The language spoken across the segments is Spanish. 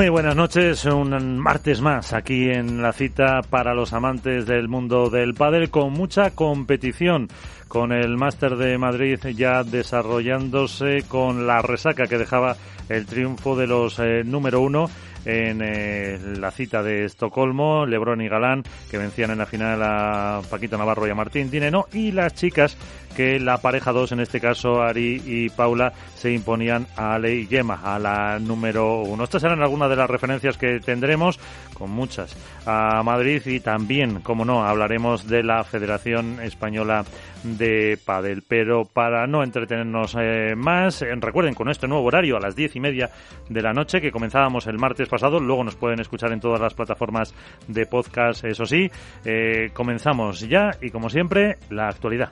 Muy buenas noches, un martes más aquí en la cita para los amantes del mundo del pádel con mucha competición, con el Máster de Madrid ya desarrollándose con la resaca que dejaba el triunfo de los eh, número uno en eh, la cita de Estocolmo, Lebrón y Galán, que vencían en la final a Paquito Navarro y a Martín Dineno, y las chicas que la pareja 2, en este caso Ari y Paula, se imponían a Ale y Gemma, a la número 1. Estas eran algunas de las referencias que tendremos, con muchas, a Madrid y también, como no, hablaremos de la Federación Española de Padel. Pero para no entretenernos eh, más, recuerden con este nuevo horario a las diez y media de la noche que comenzábamos el martes pasado, luego nos pueden escuchar en todas las plataformas de podcast, eso sí. Eh, comenzamos ya y como siempre, la actualidad.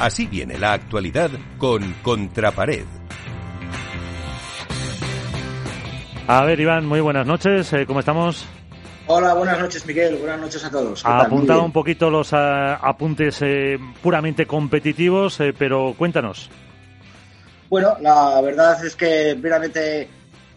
Así viene la actualidad con Contrapared. A ver, Iván, muy buenas noches. Eh, ¿Cómo estamos? Hola, buenas noches, Miguel. Buenas noches a todos. Apuntado un poquito los ah, apuntes eh, puramente competitivos, eh, pero cuéntanos. Bueno, la verdad es que, veramente,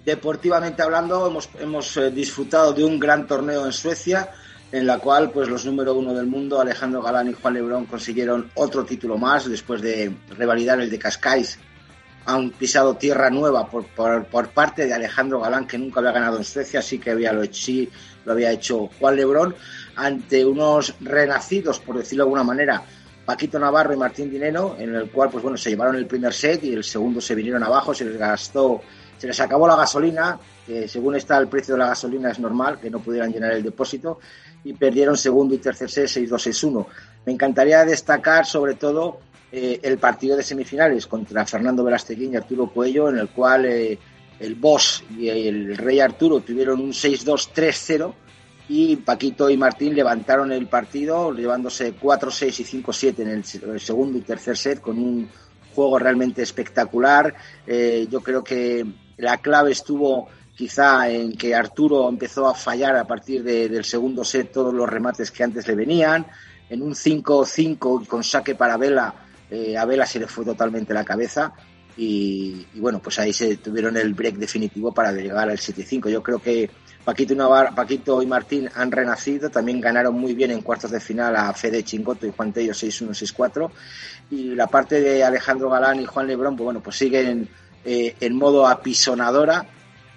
deportivamente hablando, hemos, hemos disfrutado de un gran torneo en Suecia en la cual pues los número uno del mundo, Alejandro Galán y Juan Lebrón, consiguieron otro título más después de revalidar el de Cascais. Han pisado tierra nueva por, por, parte de Alejandro Galán, que nunca había ganado en Suecia, sí que había lo, sí, lo había hecho Juan Lebrón, ante unos renacidos, por decirlo de alguna manera, Paquito Navarro y Martín Dineno, en el cual pues bueno, se llevaron el primer set y el segundo se vinieron abajo, se les gastó, se les acabó la gasolina, que según está el precio de la gasolina es normal que no pudieran llenar el depósito y perdieron segundo y tercer set 6-2-6-1. Me encantaría destacar sobre todo eh, el partido de semifinales contra Fernando Velasteguín y Arturo Cuello, en el cual eh, el Boss y el Rey Arturo tuvieron un 6-2-3-0 y Paquito y Martín levantaron el partido llevándose 4-6 y 5-7 en el, segundo y tercer set con un juego realmente espectacular. Eh, yo creo que la clave estuvo quizá en que Arturo empezó a fallar a partir del segundo set todos los remates que antes le venían. En un 5-5 con saque para Vela, eh, a Vela se le fue totalmente la cabeza. Y, bueno, pues ahí se tuvieron el break definitivo para llegar al 7-5. Yo creo que Paquito y, Paquito y Martín han renacido, también ganaron muy bien en cuartos de final a Fede Chingoto y Juan Tello 6-1, 6-4. Y la parte de Alejandro Galán y Juan Lebrón, pues bueno, pues siguen eh, en modo apisonadora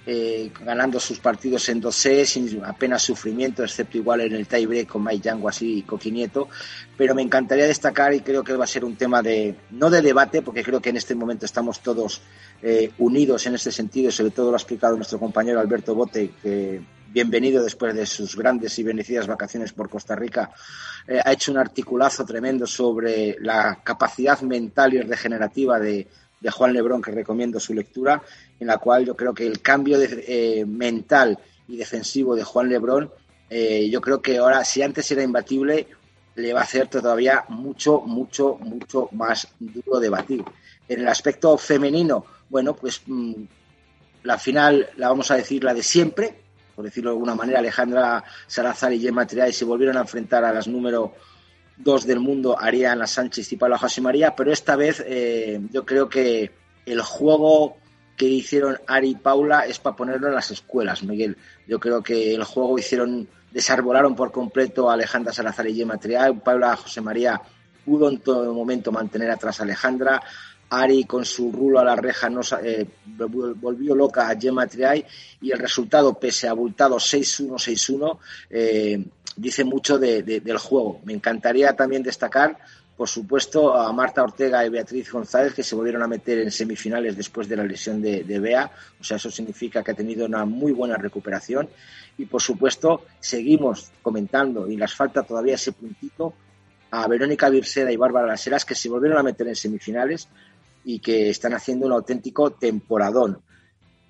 eh, ganando sus partidos en 2C sin apenas sufrimiento, excepto igual en el tiebreak con Mike Yanguas y Coquinieto. Pero me encantaría destacar y creo que va a ser un tema de, no de debate, porque creo que en este momento estamos todos eh, unidos en este sentido, sobre todo lo ha explicado nuestro compañero Alberto Bote, que bienvenido después de sus grandes y bendecidas vacaciones por Costa Rica, eh, ha hecho un articulazo tremendo sobre la capacidad mental y regenerativa de, de Juan Lebrón, que recomiendo su lectura, en la cual yo creo que el cambio de, eh, mental y defensivo de Juan Lebrón, eh, yo creo que ahora, si antes era imbatible, le va a hacer todavía mucho, mucho, mucho más duro de batir. En el aspecto femenino, bueno, pues mm, la final, la vamos a decir la de siempre, por decirlo de alguna manera, Alejandra Salazar y Gemma Triay se volvieron a enfrentar a las número dos del mundo, Ariana Sánchez y Paula José María, pero esta vez eh, yo creo que el juego que hicieron Ari y Paula es para ponerlo en las escuelas, Miguel. Yo creo que el juego hicieron, desarbolaron por completo a Alejandra Salazar y Gemma Triay. Paula José María pudo en todo momento mantener atrás a Alejandra. Ari con su rulo a la reja no, eh, volvió loca a Gemma Triay y el resultado, pese a abultado 6-1, 6-1, eh, dice mucho del juego. Me encantaría también destacar por supuesto, a Marta Ortega y Beatriz González, que se volvieron a meter en semifinales después de la lesión de, Bea. O sea, eso significa que ha tenido una muy buena recuperación. Y, por supuesto, seguimos comentando, y les falta todavía ese puntito, a Verónica Virseda y Bárbara Laseras, que se volvieron a meter en semifinales y que están haciendo un auténtico temporadón.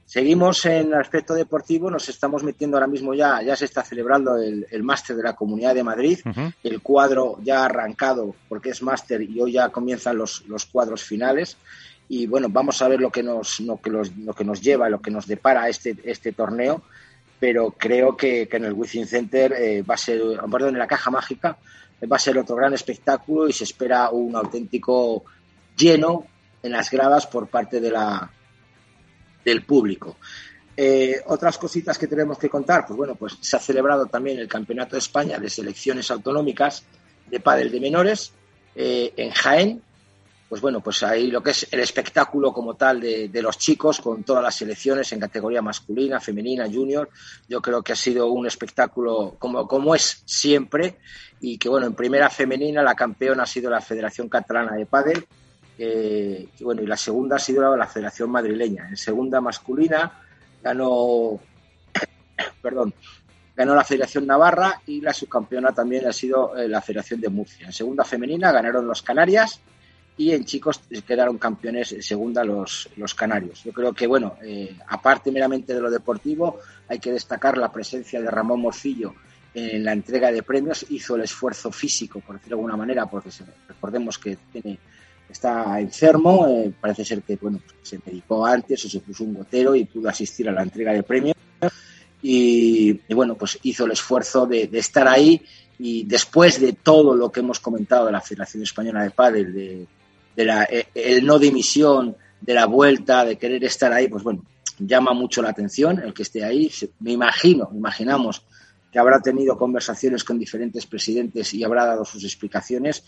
Seguimos en el aspecto deportivo, nos estamos metiendo ahora mismo ya, ya se está celebrando el, máster de la Comunidad de Madrid, el cuadro ya ha arrancado porque es máster y hoy ya comienzan los, los cuadros finales y bueno, vamos a ver lo que nos, lo que, lo que nos lleva, lo que nos depara este, este torneo, pero creo que, en el Wizzing Center eh, va a ser, perdón, en la caja mágica va a ser otro gran espectáculo y se espera un auténtico lleno en las gradas por parte de la, del público. Eh, otras cositas que tenemos que contar, pues bueno, pues se ha celebrado también el Campeonato de España de Selecciones Autonómicas de Pádel de Menores eh, en Jaén. Pues bueno, pues ahí lo que es el espectáculo como tal de, los chicos con todas las selecciones en categoría masculina, femenina, junior. Yo creo que ha sido un espectáculo como, como es siempre y que bueno, en primera femenina la campeona ha sido la Federación Catalana de Pádel eh, bueno, y la segunda ha sido la Federación Madrileña. En segunda masculina ganó, perdón, ganó la Federación Navarra y la subcampeona también ha sido eh, la Federación de Murcia. En segunda femenina ganaron los Canarias y en chicos quedaron campeones en segunda los, los canarios. Yo creo que, bueno, eh, aparte meramente de lo deportivo, hay que destacar la presencia de Ramón Morcillo en la entrega de premios. Hizo el esfuerzo físico, por decirlo de alguna manera, porque recordemos que tiene está enfermo, eh, parece ser que bueno, se medicó antes o se puso un gotero y pudo asistir a la entrega de premios. Y, bueno, pues hizo el esfuerzo de, estar ahí y después de todo lo que hemos comentado de la Federación Española de Padres, de, la, eh, el no dimisión, de la vuelta, de querer estar ahí, pues bueno, llama mucho la atención el que esté ahí. Me imagino, imaginamos que habrá tenido conversaciones con diferentes presidentes y habrá dado sus explicaciones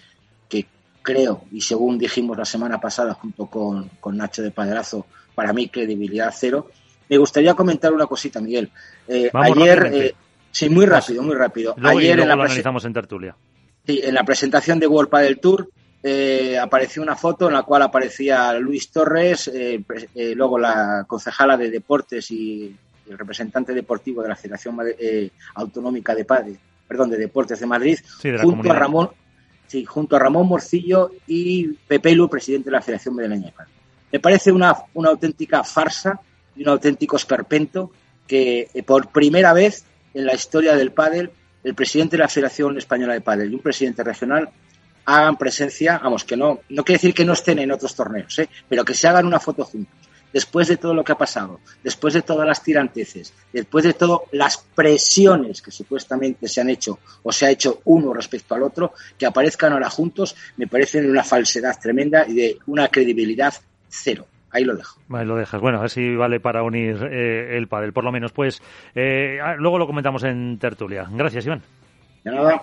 que creo, y según dijimos la semana pasada junto con, Nacho de Padrazo, para mí credibilidad cero. Me gustaría comentar una cosita, Miguel. Eh, ayer, eh, sí, muy rápido, muy rápido. ayer en la analizamos en tertulia. Sí, en la presentación de World del Tour eh, apareció una foto en la cual aparecía Luis Torres, luego la concejala de deportes y el representante deportivo de la Federación Autonómica de Padres, perdón, de Deportes de Madrid, junto a Ramón Sí, junto a Ramón Morcillo y Pepe Lu, presidente de la Federación Madrileña Me parece una, una auténtica farsa y un auténtico esperpento que eh, por primera vez en la historia del pádel el presidente de la Federación Española de Pádel y un presidente regional hagan presencia, vamos, que no, no quiere decir que no estén en otros torneos, ¿eh? pero que se hagan una foto juntos después de todo lo que ha pasado, después de todas las tiranteces, después de todas las presiones que supuestamente se han hecho o se ha hecho uno respecto al otro, que aparezcan ahora juntos, me parece una falsedad tremenda y de una credibilidad cero. Ahí lo dejo. Ahí lo dejas. Bueno, así vale para unir eh, el pádel, por lo menos. Pues eh, ah, luego lo comentamos en tertulia. Gracias, Iván. De nada.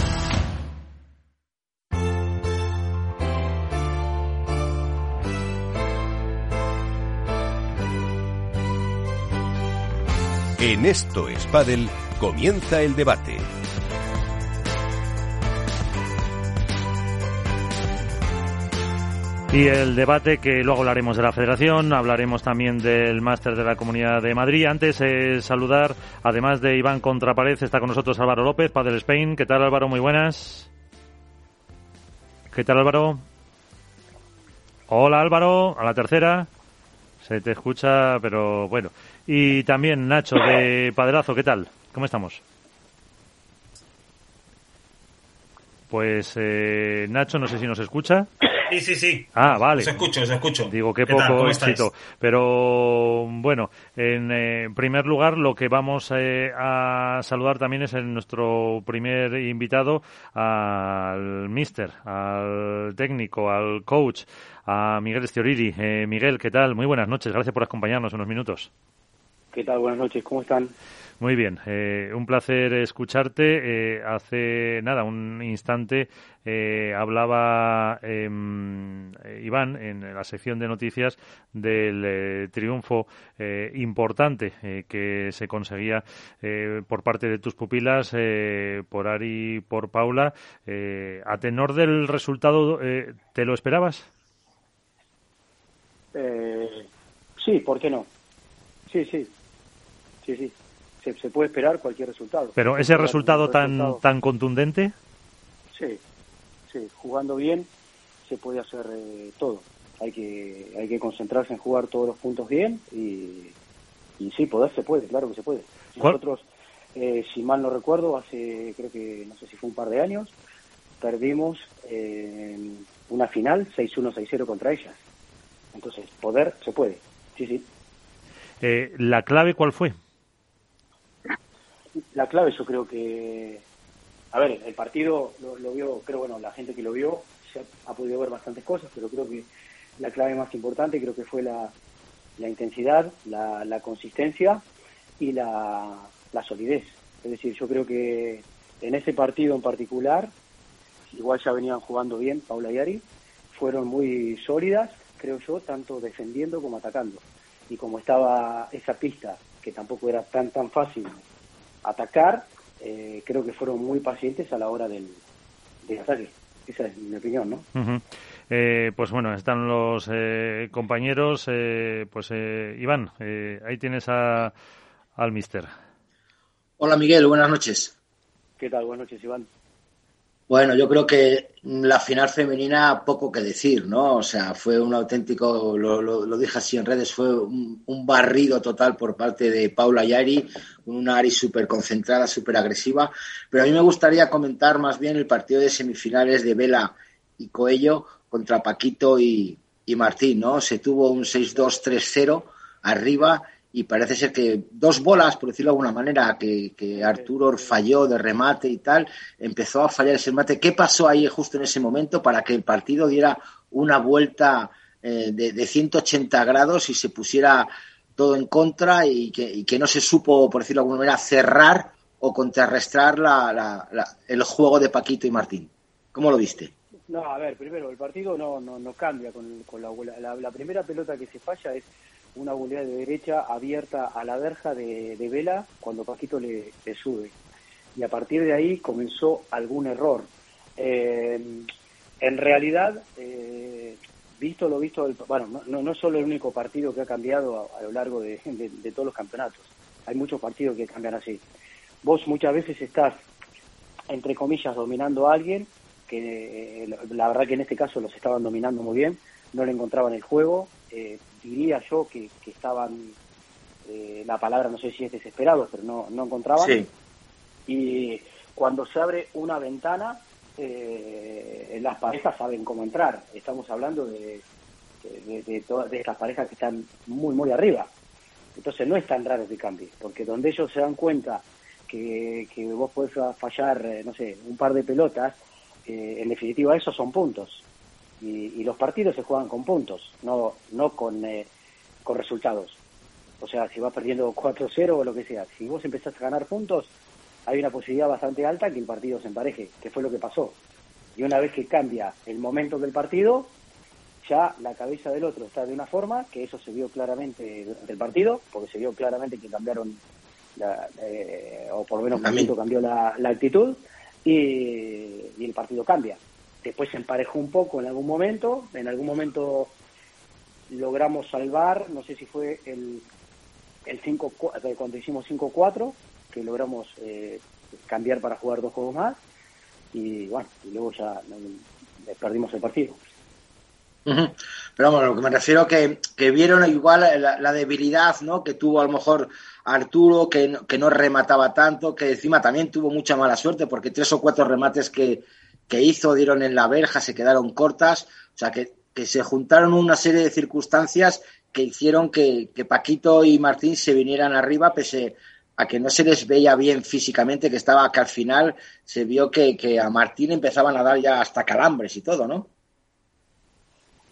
En Esto es comienza el debate. Y el debate que luego hablaremos de la Federación, hablaremos también del máster de la Comunidad de Madrid. Antes es saludar, además de Iván Contrapared, está con nosotros Álvaro López, Padel Spain. ¿Qué tal Álvaro? Muy buenas. ¿Qué tal Álvaro? Hola Álvaro, a la tercera. Se te escucha, pero bueno. Y también Nacho de Padrazo, ¿qué tal? ¿Cómo estamos? Pues eh, Nacho, no sé si nos escucha. Sí, sí, sí. Ah, vale. Os escucho, os escucho. Digo, qué, poco éxito. Pero bueno, en eh, primer lugar, lo que vamos eh, a saludar también es el, nuestro primer invitado al mister, al técnico, al coach, a Miguel Estioriri. Miguel, ¿qué tal? Muy buenas noches. Gracias por acompañarnos unos minutos. ¿Qué tal? Buenas noches, ¿cómo están? Muy bien, eh, un placer escucharte. Eh, hace nada, un instante, eh, hablaba em, Iván en la sección de noticias del triunfo importante que se conseguía por parte de tus pupilas, por Ari y por Paula. a tenor del resultado, ¿te lo esperabas? sí, ¿por qué no? Sí, sí, sí, sí se, puede esperar cualquier resultado. Pero ese resultado tan tan contundente. Sí, sí, jugando bien se puede hacer eh, todo. Hay que hay que concentrarse en jugar todos los puntos bien y, y sí, poder se puede, claro que se puede. Nosotros, eh, si mal no recuerdo, hace creo que no sé si fue un par de años, perdimos eh, una final 6-1, 6-0 contra ellas. Entonces, poder se puede, sí, sí. ¿La clave cuál fue? La clave yo creo que, a ver, el partido lo, vio, creo, bueno, la gente que lo vio se ha, podido ver bastantes cosas, pero creo que la clave más importante creo que fue la, la intensidad, la, la consistencia y la, la solidez. Es decir, yo creo que en ese partido en particular, igual ya venían jugando bien Paula y Ari, fueron muy sólidas, creo yo, tanto defendiendo como atacando. Y como estaba esa pista, que tampoco era tan tan fácil atacar, eh, creo que fueron muy pacientes a la hora del, ataque. Esa es mi opinión, ¿no? Eh, pues bueno, están los eh, compañeros. pues Iván, ahí tienes a, al mister. Hola Miguel, buenas noches. ¿Qué tal? Buenas noches, Iván. Bueno, yo creo que la final femenina poco que decir, ¿no? O sea, fue un auténtico, lo, lo, dije así en redes, fue un, barrido total por parte de Paula Yari, una Ari súper concentrada, súper agresiva. Pero a mí me gustaría comentar más bien el partido de semifinales de Vela y Coello contra Paquito y, y Martín, ¿no? Se tuvo un 6-2-3-0 arriba y parece ser que dos bolas, por decirlo de alguna manera, que, que Arturo falló de remate y tal, empezó a fallar ese remate. ¿Qué pasó ahí justo en ese momento para que el partido diera una vuelta eh, de, de, 180 grados y se pusiera todo en contra y que, y que, no se supo, por decirlo de alguna manera, cerrar o contrarrestar la, la, el juego de Paquito y Martín? ¿Cómo lo viste? No, a ver, primero, el partido no, no, no cambia con, con la, la primera pelota que se falla es una volea de derecha abierta a la verja de, Vela cuando Paquito le, sube. Y a partir de ahí comenzó algún error. Eh, en realidad, eh, visto lo visto, bueno, no, no, solo el único partido que ha cambiado a, lo largo de, todos los campeonatos. Hay muchos partidos que cambian así. Vos muchas veces estás, entre comillas, dominando a alguien, que eh, la verdad que en este caso los estaban dominando muy bien, no le encontraban el juego, diría yo que, estaban, eh, la palabra no sé si es desesperados, pero no, no encontraban. Y cuando se abre una ventana, eh, las parejas saben cómo entrar. Estamos hablando de, de, todas de estas parejas que están muy, muy arriba. Entonces no es tan raro que cambie, porque donde ellos se dan cuenta que, que vos podés fallar, no sé, un par de pelotas, en definitiva esos son puntos y, los partidos se juegan con puntos, no, no con, eh, con resultados. O sea, si vas perdiendo 4-0 o lo que sea, si vos empezás a ganar puntos, hay una posibilidad bastante alta que el partido se empareje, que fue lo que pasó. Y una vez que cambia el momento del partido, ya la cabeza del otro está de una forma, que eso se vio claramente durante el partido, porque se vio claramente que cambiaron, la, eh, o por lo menos momento cambió la, la actitud, y, y el partido cambia después se emparejó un poco en algún momento, en algún momento logramos salvar, no sé si fue el, el 5, eh, cuando hicimos 5-4, que logramos eh, cambiar para jugar dos juegos más, y bueno, y luego ya perdimos el partido. Pero vamos, lo que me refiero que, que vieron igual la, debilidad ¿no? que tuvo a lo mejor Arturo, que que no remataba tanto, que encima también tuvo mucha mala suerte, porque tres o cuatro remates que, que hizo, dieron en la verja, se quedaron cortas, o sea que, se juntaron una serie de circunstancias que hicieron que, Paquito y Martín se vinieran arriba, pese a que no se les veía bien físicamente, que estaba que al final se vio que, a Martín empezaban a dar ya hasta calambres y todo, ¿no?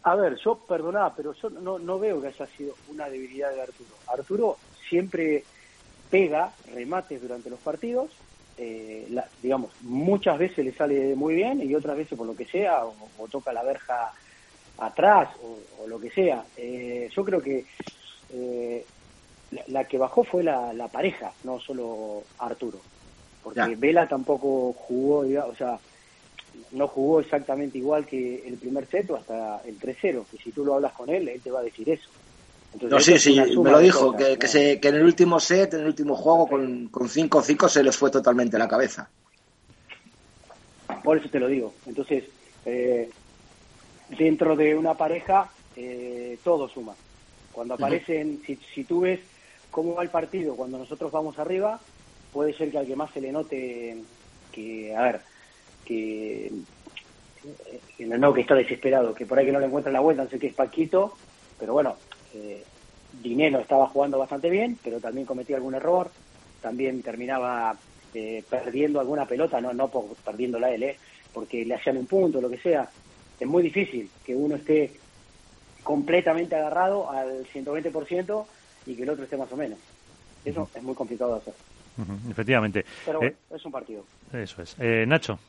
A ver, yo perdonaba, pero yo no, no veo que haya sido una debilidad de Arturo. Arturo siempre pega remates durante los partidos, eh, digamos, muchas veces le sale muy bien y otras veces por lo que sea, o, toca la verja atrás o, lo que sea. Eh, yo creo que eh, la, que bajó fue la, pareja, no solo Arturo, porque Vela tampoco jugó, o sea, no jugó exactamente igual que el primer set o hasta el 3-0, que si tú lo hablas con él, él te va a decir eso. No, sí, sí, me lo dijo, que, que, se, que, en el último set, en el último juego, con 5-5 se les fue totalmente la cabeza. Por eso te lo digo. Entonces, eh, dentro de una pareja, eh, todo suma. Cuando aparecen, si, si tú ves cómo va el partido cuando nosotros vamos arriba, puede ser que al que más se le note que, a ver, que, no que está desesperado, que por ahí que no le encuentra la vuelta, no sé qué es Paquito, pero bueno, eh, Dinero estaba jugando bastante bien, pero también cometía algún error, también terminaba eh, perdiendo alguna pelota, no, no por, perdiéndola él, eh, porque le hacían un punto, lo que sea. Es muy difícil que uno esté completamente agarrado al 120% y que el otro esté más o menos. Eso es muy complicado de hacer. efectivamente. Pero bueno, es un partido. Eso es. Nacho.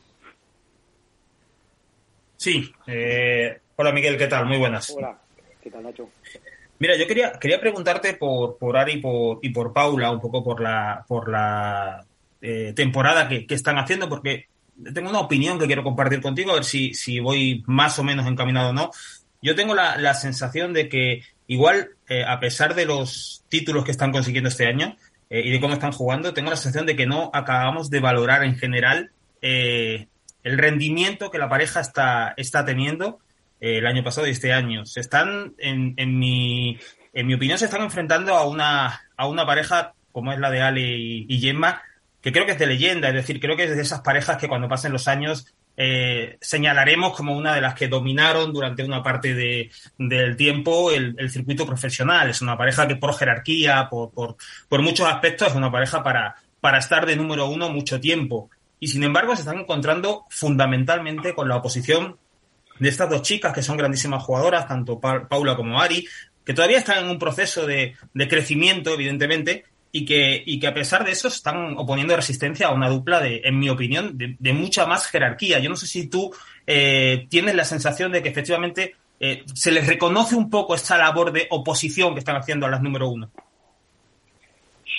Sí. Eh, hola Miguel, ¿qué tal? Muy buenas. Hola, ¿qué tal Nacho? Mira, yo quería, quería preguntarte por, por Ari y por, y por Paula, un poco por la, por la eh, temporada que, están haciendo, porque tengo una opinión que quiero compartir contigo, a ver si, si voy más o menos encaminado o no. Yo tengo la, sensación de que igual, eh, a pesar de los títulos que están consiguiendo este año y de cómo están jugando, tengo la sensación de que no acabamos de valorar en general el rendimiento que la pareja está, está teniendo eh, el año pasado y este año. Se están, en, en, mi, en mi opinión, se están enfrentando a una, a una pareja como es la de Ale y, Gemma, que creo que es de leyenda, es decir, creo que es de esas parejas que cuando pasen los años eh, señalaremos como una de las que dominaron durante una parte de, del tiempo el, el, circuito profesional. Es una pareja que por jerarquía, por, por, por muchos aspectos, es una pareja para, para estar de número uno mucho tiempo y sin embargo se están encontrando fundamentalmente con la oposición de estas dos chicas que son grandísimas jugadoras, tanto Paula como Ari, que todavía están en un proceso de, crecimiento, evidentemente, y que, y que a pesar de eso están oponiendo resistencia a una dupla de, en mi opinión, de, mucha más jerarquía. Yo no sé si tú eh, tienes la sensación de que efectivamente eh, se les reconoce un poco esta labor de oposición que están haciendo a las número uno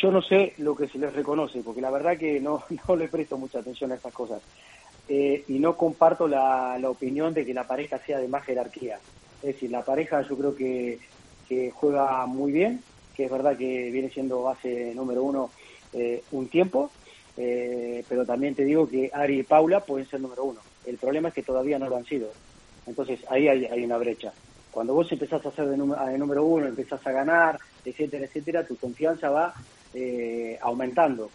yo no sé lo que se les reconoce, porque la verdad que no, no le presto mucha atención a estas cosas. Eh, y no comparto la, la, opinión de que la pareja sea de más jerarquía. Es decir, la pareja yo creo que, juega muy bien, que es verdad que viene siendo base número uno eh, un tiempo, eh, pero también te digo que Ari y Paula pueden ser número uno. El problema es que todavía no lo han sido. Entonces ahí hay, hay una brecha. Cuando vos empezás a hacer de, de número uno, empezás a ganar, etcétera, etcétera, tu confianza va eh, aumentando.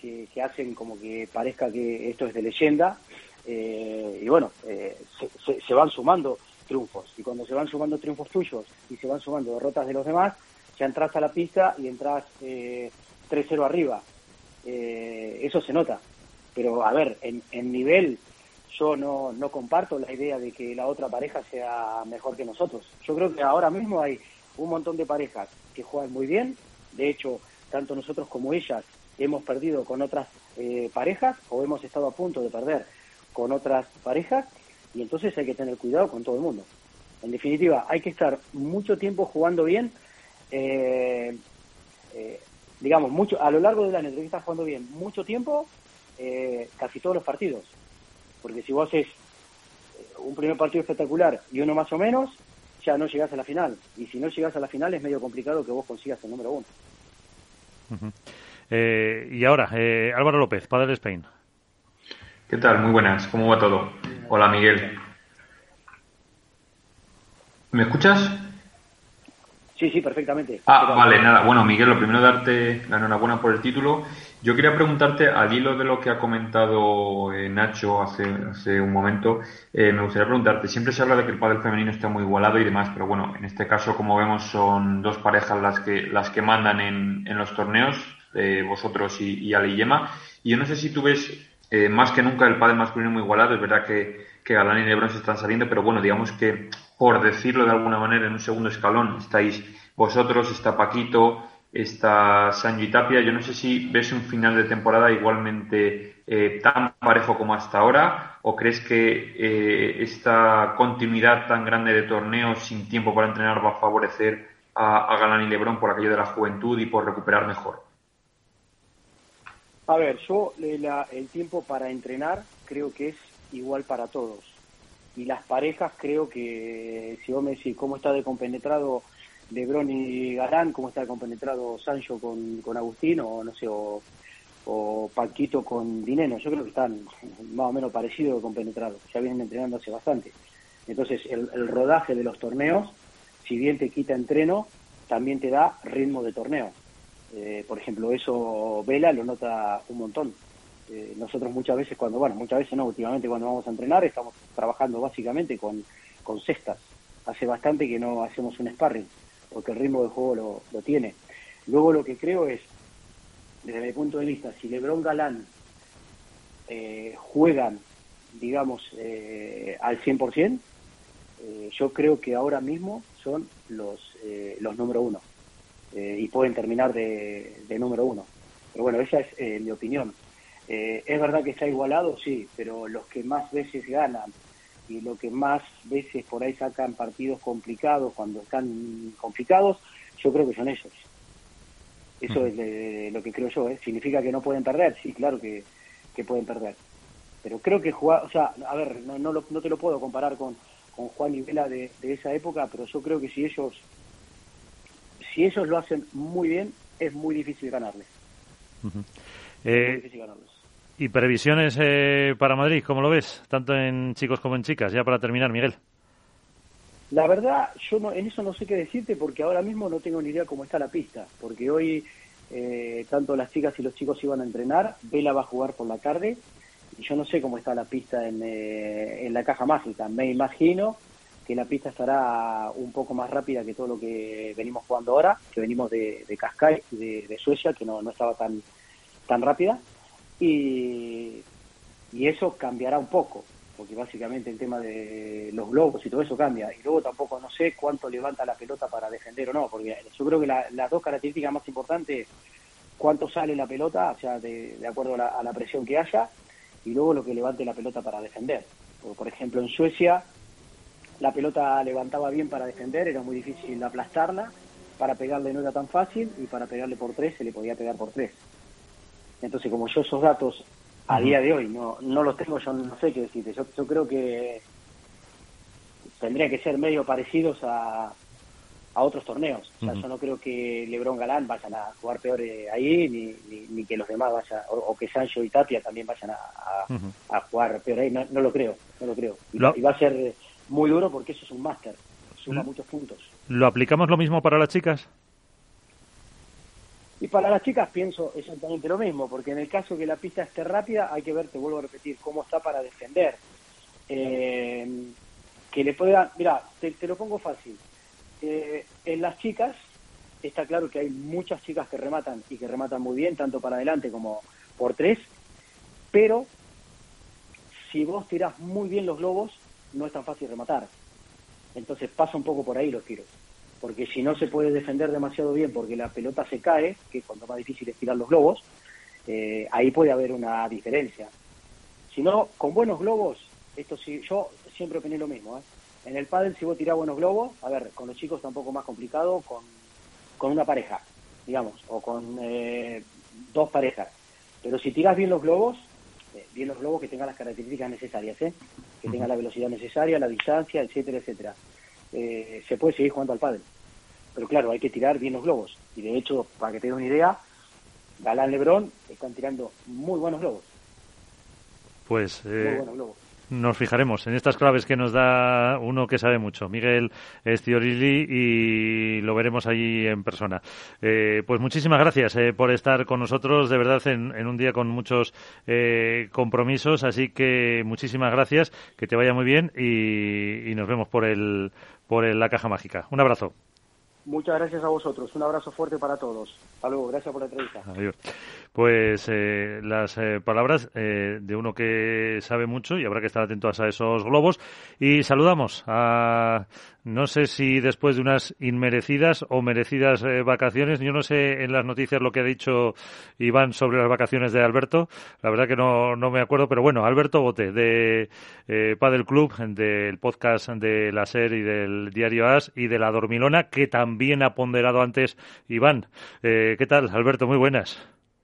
Que, hacen como que parezca que esto es de leyenda. Eh, y bueno, eh, se, van sumando triunfos. Y cuando se van sumando triunfos tuyos y se van sumando derrotas de los demás, ya entras a la pista y entras 3-0 arriba. eso se nota. Pero a ver, en, en nivel yo no, no comparto la idea de que la otra pareja sea mejor que nosotros. Yo creo que ahora mismo hay un montón de parejas que juegan muy bien. De hecho, tanto nosotros como ellas hemos perdido con otras eh, parejas o hemos estado a punto de perder con otras parejas y entonces hay que tener cuidado con todo el mundo. En definitiva, hay que estar mucho tiempo jugando bien, eh, eh, digamos, mucho a lo largo del año tienes que estar jugando bien mucho tiempo, casi todos los partidos. Porque si vos haces un primer partido espectacular y uno más o menos, ya no llegas a la final. Y si no llegas a la final es medio complicado que vos consigas el número uno. Eh, y ahora, eh, Álvaro López, padre de Spain. ¿Qué tal? Muy buenas. ¿Cómo va todo? Hola, Miguel. ¿Me escuchas? Sí, sí, perfectamente. Ah, vale, nada. Bueno, Miguel, lo primero darte la enhorabuena por el título. Yo quería preguntarte, al hilo de lo que ha comentado eh, Nacho hace, hace un momento, eh, me gustaría preguntarte, siempre se habla de que el padre femenino está muy igualado y demás, pero bueno, en este caso, como vemos, son dos parejas las que, las que mandan en, en los torneos, eh, vosotros y, y Ale Yema. Y yo no sé si tú ves más que nunca el padre masculino muy igualado, es verdad que que Galán y Lebron se están saliendo, pero bueno, digamos que, por decirlo de alguna manera, en un segundo escalón estáis vosotros, está Paquito, está y Tapia. Yo no sé si ves un final de temporada igualmente eh, tan parejo como hasta ahora o crees que eh, esta continuidad tan grande de torneos sin tiempo para entrenar va a favorecer a, Galán y Lebron por aquello de la juventud y por recuperar mejor. A ver, yo el tiempo para entrenar creo que es igual para todos. Y las parejas creo que, si vos me decís cómo está de compenetrado Lebron y Galán, cómo está de compenetrado Sancho con, con Agustín, o no sé, o, Paquito con Dineno, yo creo que están más o menos parecidos de compenetrados, ya vienen entrenando hace bastante. Entonces, el rodaje de los torneos, si bien te quita entreno, también te da ritmo de torneo. Eh, por ejemplo, eso Vela lo nota un montón. Eh, nosotros muchas veces cuando, bueno, muchas veces no, últimamente cuando vamos a entrenar estamos trabajando básicamente con, con cestas. Hace bastante que no hacemos un sparring, porque el ritmo de juego lo, lo tiene. Luego lo que creo es, desde mi punto de vista, si Lebron Galán eh, juegan, digamos, eh, al 100%, eh, yo creo que ahora mismo son los, los número uno eh, y pueden terminar de, de número uno. Pero bueno, esa es mi opinión. Eh, es verdad que está igualado, sí, pero los que más veces ganan y los que más veces por ahí sacan partidos complicados cuando están complicados, yo creo que son ellos. Eso es lo que creo yo. ¿eh? ¿Significa que no pueden perder? Sí, claro que, que pueden perder. Pero creo que jugar, o sea, a ver, no, no, no te lo puedo comparar con, con Juan y Vela de, de esa época, pero yo creo que si ellos si ellos lo hacen muy bien, es muy difícil ganarles. Uh -huh. eh, muy difícil ganarles. ¿Y previsiones eh, para Madrid? ¿Cómo lo ves? Tanto en chicos como en chicas. Ya para terminar, Miguel. La verdad, yo no, en eso no sé qué decirte porque ahora mismo no tengo ni idea cómo está la pista. Porque hoy eh, tanto las chicas y los chicos iban a entrenar. Vela va a jugar por la tarde. Y yo no sé cómo está la pista en, eh, en la caja mágica. Me imagino que la pista estará un poco más rápida que todo lo que venimos jugando ahora, que venimos de, de Cascais de, de, Suecia, que no, no estaba tan, tan rápida y, y eso cambiará un poco, porque básicamente el tema de los globos y todo eso cambia. Y luego tampoco no sé cuánto levanta la pelota para defender o no, porque yo creo que la, las dos características más importantes, cuánto sale la pelota, o sea, de, de acuerdo a la, a la, presión que haya, y luego lo que levante la pelota para defender. Por ejemplo, en Suecia la pelota levantaba bien para defender, era muy difícil aplastarla, para pegarle no era tan fácil, y para pegarle por tres se le podía pegar por tres. Entonces, como yo esos datos a uh -huh. día de hoy no, no los tengo, yo no sé qué decirte. Yo, yo creo que tendría que ser medio parecidos a, a otros torneos. O sea, uh -huh. yo no creo que Lebron Galán vayan a jugar peor ahí, ni, ni, ni, que los demás vayan, o, o, que Sancho y Tapia también vayan a, a, uh -huh. a jugar peor ahí. No, no, lo creo, no lo creo. Y, lo... y, va a ser muy duro porque eso es un máster, suma muchos puntos. ¿Lo aplicamos lo mismo para las chicas? Y para las chicas pienso exactamente lo mismo, porque en el caso que la pista esté rápida, hay que ver, te vuelvo a repetir, cómo está para defender. Eh, que le pueda, mira, te, te, lo pongo fácil. Eh, en las chicas, está claro que hay muchas chicas que rematan y que rematan muy bien, tanto para adelante como por tres, pero si vos tirás muy bien los globos, no es tan fácil rematar. Entonces pasa un poco por ahí los tiros porque si no se puede defender demasiado bien porque la pelota se cae, que es cuando más difícil es tirar los globos, eh, ahí puede haber una diferencia. Si no, con buenos globos, esto sí, yo siempre opiné lo mismo. ¿eh? En el pádel, si vos tirás buenos globos, a ver, con los chicos está un poco más complicado, con, con una pareja, digamos, o con eh, dos parejas. Pero si tirás bien los globos, eh, bien los globos que tengan las características necesarias, ¿eh? Que tengan la velocidad necesaria, la distancia, etcétera, etcétera eh, se puede seguir jugando al pádel. Pero claro, hay que tirar bien los globos. Y de hecho, para que te una idea, Galán Lebrón están tirando muy buenos globos. Pues eh, muy buenos globos. Nos fijaremos en estas claves que nos da uno que sabe mucho, Miguel Estiorilli, y lo veremos allí en persona. Eh, pues muchísimas gracias eh, por estar con nosotros, de verdad, en, en un día con muchos eh, compromisos, así que muchísimas gracias, que te vaya muy bien y, y nos vemos por el por el, la caja mágica. Un abrazo. Muchas gracias a vosotros. Un abrazo fuerte para todos. Hasta luego. Gracias por la entrevista. Adiós. Pues eh, las eh, palabras eh, de uno que sabe mucho y habrá que estar atentos a esos globos. Y saludamos a, no sé si después de unas inmerecidas o merecidas vacaciones, yo no sé en las noticias lo que ha dicho Iván sobre las vacaciones de Alberto. La verdad que no, no me acuerdo, pero bueno, Alberto Bote de Padel Club, del podcast de la SER y del diario AS y de la Dormilona, que también ha ponderado antes Iván. ¿Qué tal, Alberto? Muy buenas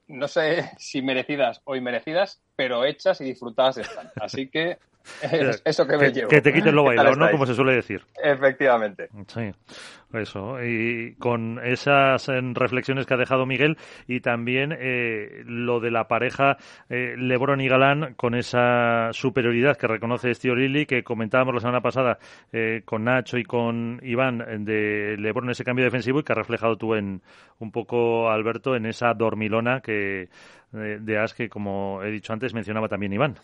no sé si merecidas o inmerecidas, pero hechas y disfrutadas están. Así que eso que me llevo. Que te quiten lo bailado, ¿no? Como se suele decir. Efectivamente. Sí, eso. Y con esas eh, reflexiones que ha dejado Miguel y también eh, lo de la pareja eh, Lebron y Galán con esa superioridad que reconoce Steve Lilly, que comentábamos la semana pasada con Nacho y con Iván de Lebron ese cambio defensivo y que ha reflejado tú en un poco, Alberto, en esa dormilona que de As que, como he dicho antes, mencionaba también Iván.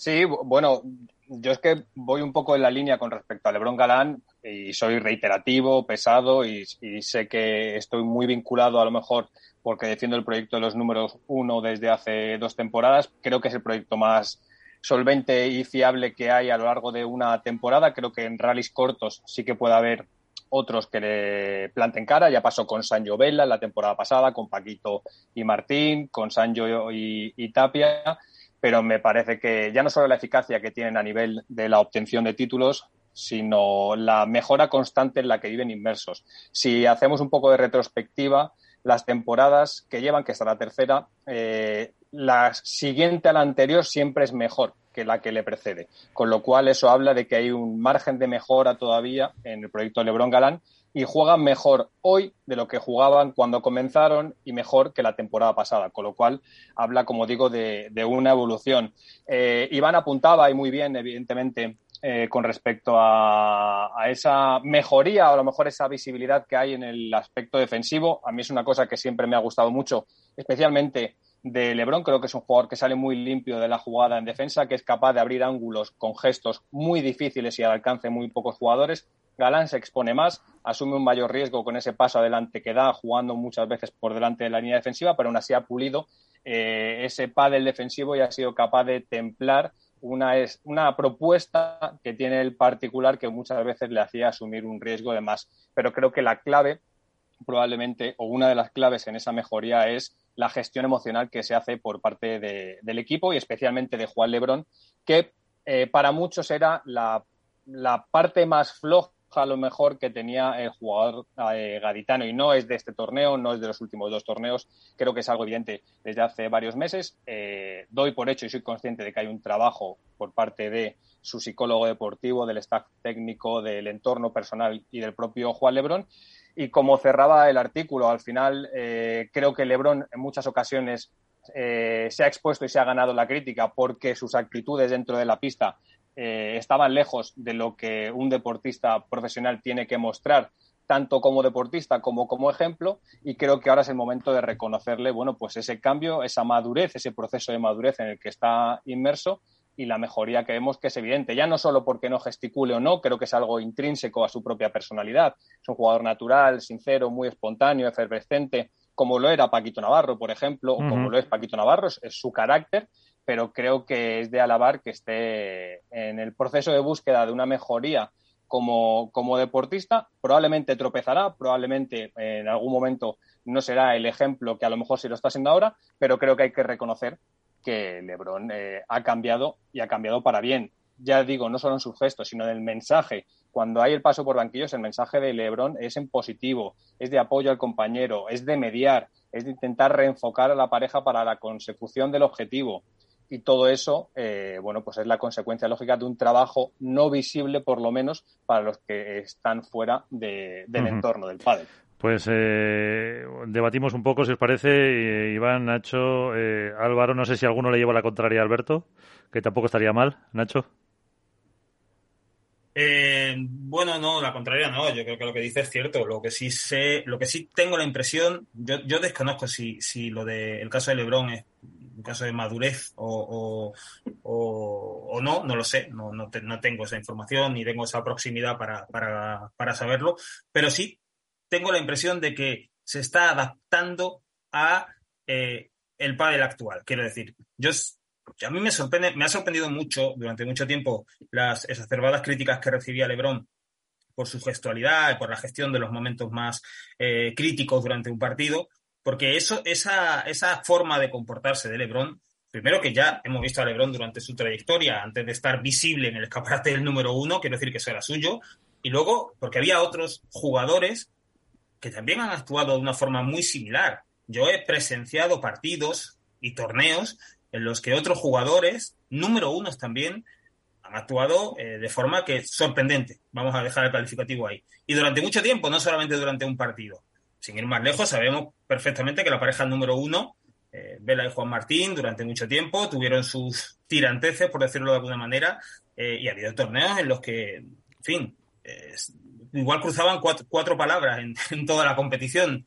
Sí, bueno, yo es que voy un poco en la línea con respecto a Lebron Galán y soy reiterativo, pesado y, sé que estoy muy vinculado a lo mejor porque defiendo el proyecto de los números uno desde hace dos temporadas. Creo que es el proyecto más solvente y fiable que hay a lo largo de una temporada. Creo que en rallies cortos sí que puede haber otros que le planten cara. Ya pasó con Sanjo Vela la temporada pasada, con Paquito y Martín, con Sanjo y Tapia pero me parece que ya no solo la eficacia que tienen a nivel de la obtención de títulos, sino la mejora constante en la que viven inmersos. Si hacemos un poco de retrospectiva, las temporadas que llevan, que está la tercera, eh, la siguiente a la anterior siempre es mejor que la que le precede. Con lo cual, eso habla de que hay un margen de mejora todavía en el proyecto Lebron Galán y juegan mejor hoy de lo que jugaban cuando comenzaron y mejor que la temporada pasada, con lo cual habla, como digo, de, una evolución. Eh, Iván apuntaba y muy bien, evidentemente, eh, con respecto a, esa mejoría o a lo mejor esa visibilidad que hay en el aspecto defensivo. A mí es una cosa que siempre me ha gustado mucho, especialmente de Lebron. Creo que es un jugador que sale muy limpio de la jugada en defensa, que es capaz de abrir ángulos con gestos muy difíciles y al alcance de muy pocos jugadores. Galán se expone más, asume un mayor riesgo con ese paso adelante que da, jugando muchas veces por delante de la línea defensiva, pero aún así ha pulido eh, ese pádel defensivo y ha sido capaz de templar una, una propuesta que tiene el particular que muchas veces le hacía asumir un riesgo de más. Pero creo que la clave, probablemente, o una de las claves en esa mejoría es la gestión emocional que se hace por parte del equipo y especialmente de Juan Lebrón, que eh, para muchos era la, la parte más floja a lo mejor que tenía el jugador eh, gaditano y no es de este torneo, no es de los últimos dos torneos, creo que es algo evidente desde hace varios meses. Eh, doy por hecho y soy consciente de que hay un trabajo por parte de su psicólogo deportivo, del staff técnico, del entorno personal y del propio Juan Lebrón. Y como cerraba el artículo, al final eh, creo que Lebrón en muchas ocasiones se ha expuesto y se ha ganado la crítica porque sus actitudes dentro de la pista eh, estaban lejos de lo que un deportista profesional tiene que mostrar tanto como deportista como como ejemplo y creo que ahora es el momento de reconocerle bueno pues ese cambio esa madurez ese proceso de madurez en el que está inmerso y la mejoría que vemos que es evidente. Ya no solo porque no gesticule o no creo que es algo intrínseco a su propia personalidad. Es un jugador natural sincero muy espontáneo efervescente como lo era Paquito Navarro por ejemplo o como lo es Paquito Navarro es su carácter pero creo que es de alabar que esté en el proceso de búsqueda de una mejoría como, como deportista. Probablemente tropezará, probablemente en algún momento no será el ejemplo que a lo mejor sí lo está siendo ahora, pero creo que hay que reconocer que Lebron eh, ha cambiado y ha cambiado para bien. Ya digo, no solo en sus gestos, sino en el mensaje. Cuando hay el paso por banquillos, el mensaje de Lebron es en positivo, es de apoyo al compañero, es de mediar, es de intentar reenfocar a la pareja para la consecución del objetivo y todo eso, eh, bueno, pues es la consecuencia lógica de un trabajo no visible, por lo menos, para los que están fuera del entorno del padre. Pues eh, debatimos un poco, si os parece, eh, Iván, Nacho, Álvaro, no sé si alguno le lleva la contraria a Alberto, que tampoco estaría mal, Nacho. bueno, no, la contraria no. Yo creo que lo que dice es cierto. Lo que sí sé, lo que sí tengo la impresión, yo, yo desconozco si, si lo del caso de Lebron es un caso de madurez o, o, no, no lo sé, no, no, tengo esa información ni tengo esa proximidad para, para, para saberlo, pero sí tengo la impresión de que se está adaptando a eh, el pádel actual. Quiero decir, yo a mí me sorprende, me ha sorprendido mucho durante mucho tiempo las exacerbadas críticas que recibía LeBron por su gestualidad por la gestión de los momentos más eh, críticos durante un partido, porque eso, esa, esa forma de comportarse de LeBron, primero que ya hemos visto a LeBron durante su trayectoria, antes de estar visible en el escaparate del número uno, quiero decir que eso era suyo, y luego porque había otros jugadores que también han actuado de una forma muy similar. Yo he presenciado partidos y torneos en los que otros jugadores, número unos también, han actuado eh, de forma que sorprendente. Vamos a dejar el calificativo ahí. Y durante mucho tiempo, no solamente durante un partido. Sin ir más lejos, sabemos perfectamente que la pareja número uno, eh, Vela y Juan Martín, durante mucho tiempo tuvieron sus tiranteces, por decirlo de alguna manera, eh, y ha habido torneos en los que, en fin, igual cruzaban cuatro, palabras en, toda la competición.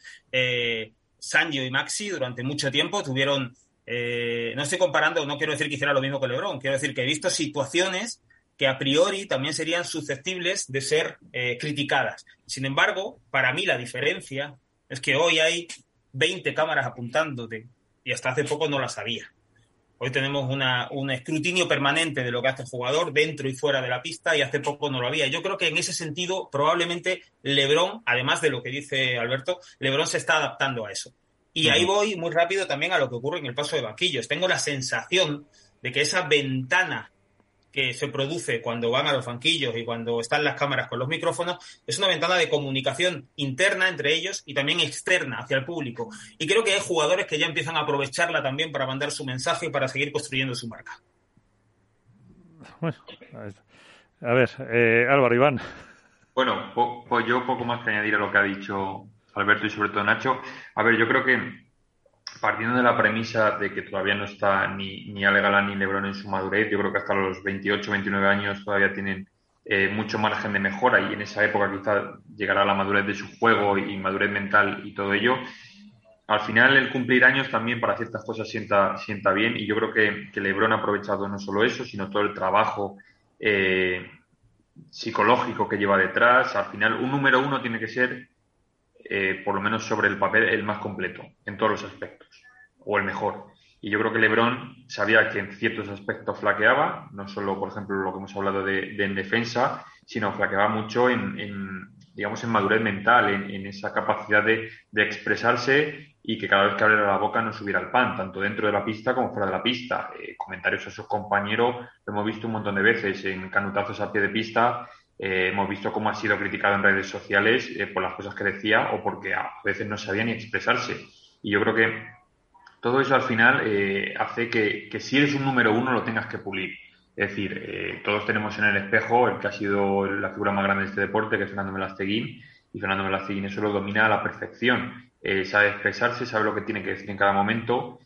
Sanjo y Maxi durante mucho tiempo tuvieron eh, no estoy comparando, no quiero decir que hiciera lo mismo que Lebron, quiero decir que he visto situaciones que a priori también serían susceptibles de ser eh, criticadas. Sin embargo, para mí la diferencia es que hoy hay 20 cámaras apuntándote y hasta hace poco no las había. Hoy tenemos una, un escrutinio permanente de lo que hace el jugador dentro y fuera de la pista y hace poco no lo había. Yo creo que en ese sentido probablemente Lebron, además de lo que dice Alberto, Lebron se está adaptando a eso. Y ahí voy muy rápido también a lo que ocurre en el paso de banquillos. Tengo la sensación de que esa ventana que se produce cuando van a los banquillos y cuando están las cámaras con los micrófonos, es una ventana de comunicación interna entre ellos y también externa hacia el público. Y creo que hay jugadores que ya empiezan a aprovecharla también para mandar su mensaje y para seguir construyendo su marca. Bueno, a ver, eh, Álvaro Iván. Bueno, pues yo poco más que añadir a lo que ha dicho Alberto y sobre todo Nacho. A ver, yo creo que partiendo de la premisa de que todavía no está ni, ni Ale Galán ni Lebron en su madurez, yo creo que hasta los 28, 29 años todavía tienen eh, mucho margen de mejora y en esa época quizá llegará la madurez de su juego y madurez mental y todo ello. Al final el cumplir años también para ciertas cosas sienta, sienta bien y yo creo que, que Lebron ha aprovechado no solo eso, sino todo el trabajo eh, psicológico que lleva detrás. Al final un número uno tiene que ser eh, por lo menos sobre el papel, el más completo en todos los aspectos, o el mejor. Y yo creo que Lebron sabía que en ciertos aspectos flaqueaba, no solo, por ejemplo, lo que hemos hablado de, en defensa, sino flaqueaba mucho en, digamos, en madurez mental, en, esa capacidad de, expresarse y que cada vez que abriera la boca no subiera el pan, tanto dentro de la pista como fuera de la pista. Eh, comentarios a sus compañeros lo hemos visto un montón de veces en canutazos a pie de pista, eh, hemos visto cómo ha sido criticado en redes sociales eh, por las cosas que decía o porque a veces no sabía ni expresarse. Y yo creo que todo eso al final eh, hace que, si eres un número uno lo tengas que pulir. Es decir, todos tenemos en el espejo el que ha sido la figura más grande de este deporte, que es Fernando Melasteguín, y Fernando Melasteguín eso lo domina a la perfección. sabe expresarse, sabe lo que tiene que decir en cada momento,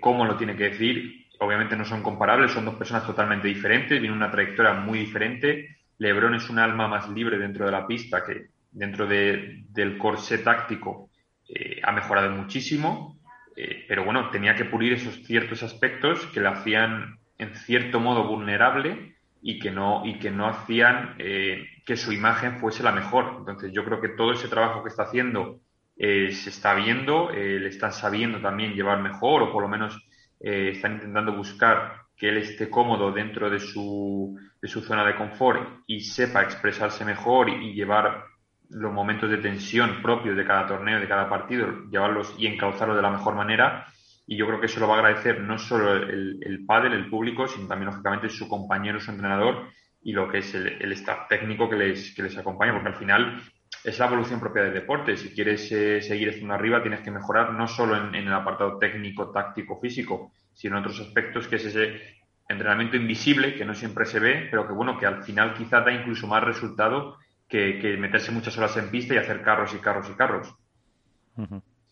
cómo lo tiene que decir. Obviamente no son comparables, son dos personas totalmente diferentes, tienen una trayectoria muy diferente, Lebron es un alma más libre dentro de la pista que dentro del corsé táctico eh, ha mejorado muchísimo, eh, pero bueno, tenía que pulir esos ciertos aspectos que le hacían en cierto modo vulnerable y que no, y que no hacían eh, que su imagen fuese la mejor. Entonces yo creo que todo ese trabajo que está haciendo se está viendo, le están sabiendo también llevar mejor o por lo menos están intentando buscar que él esté cómodo dentro de su, de su zona de confort y sepa expresarse mejor y, llevar los momentos de tensión propios de cada torneo, de cada partido, llevarlos y encauzarlos de la mejor manera. Y yo creo que eso lo va a agradecer no solo el, el pádel, el público, sino también, lógicamente, su compañero, su entrenador y lo que es el, el staff técnico que les, que les acompaña, porque al final es la evolución propia del deporte. Si quieres eh, seguir estando arriba, tienes que mejorar no solo en, el apartado técnico, táctico, físico, sino en otros aspectos, que es ese entrenamiento invisible que no siempre se ve, pero que bueno, que al final quizá da incluso más resultado que, meterse muchas horas en pista y hacer carros y carros y carros.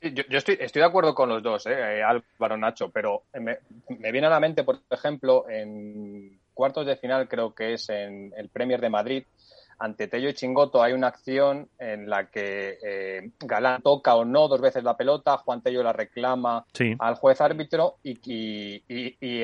yo, estoy, estoy, de acuerdo con los dos, ¿eh? Álvaro Nacho, pero me, me, viene a la mente, por ejemplo, en cuartos de final, creo que es en el Premier de Madrid, ante Tello y Chingoto hay una acción en la que eh, Galán toca o no dos veces la pelota, Juan Tello la reclama al juez árbitro y,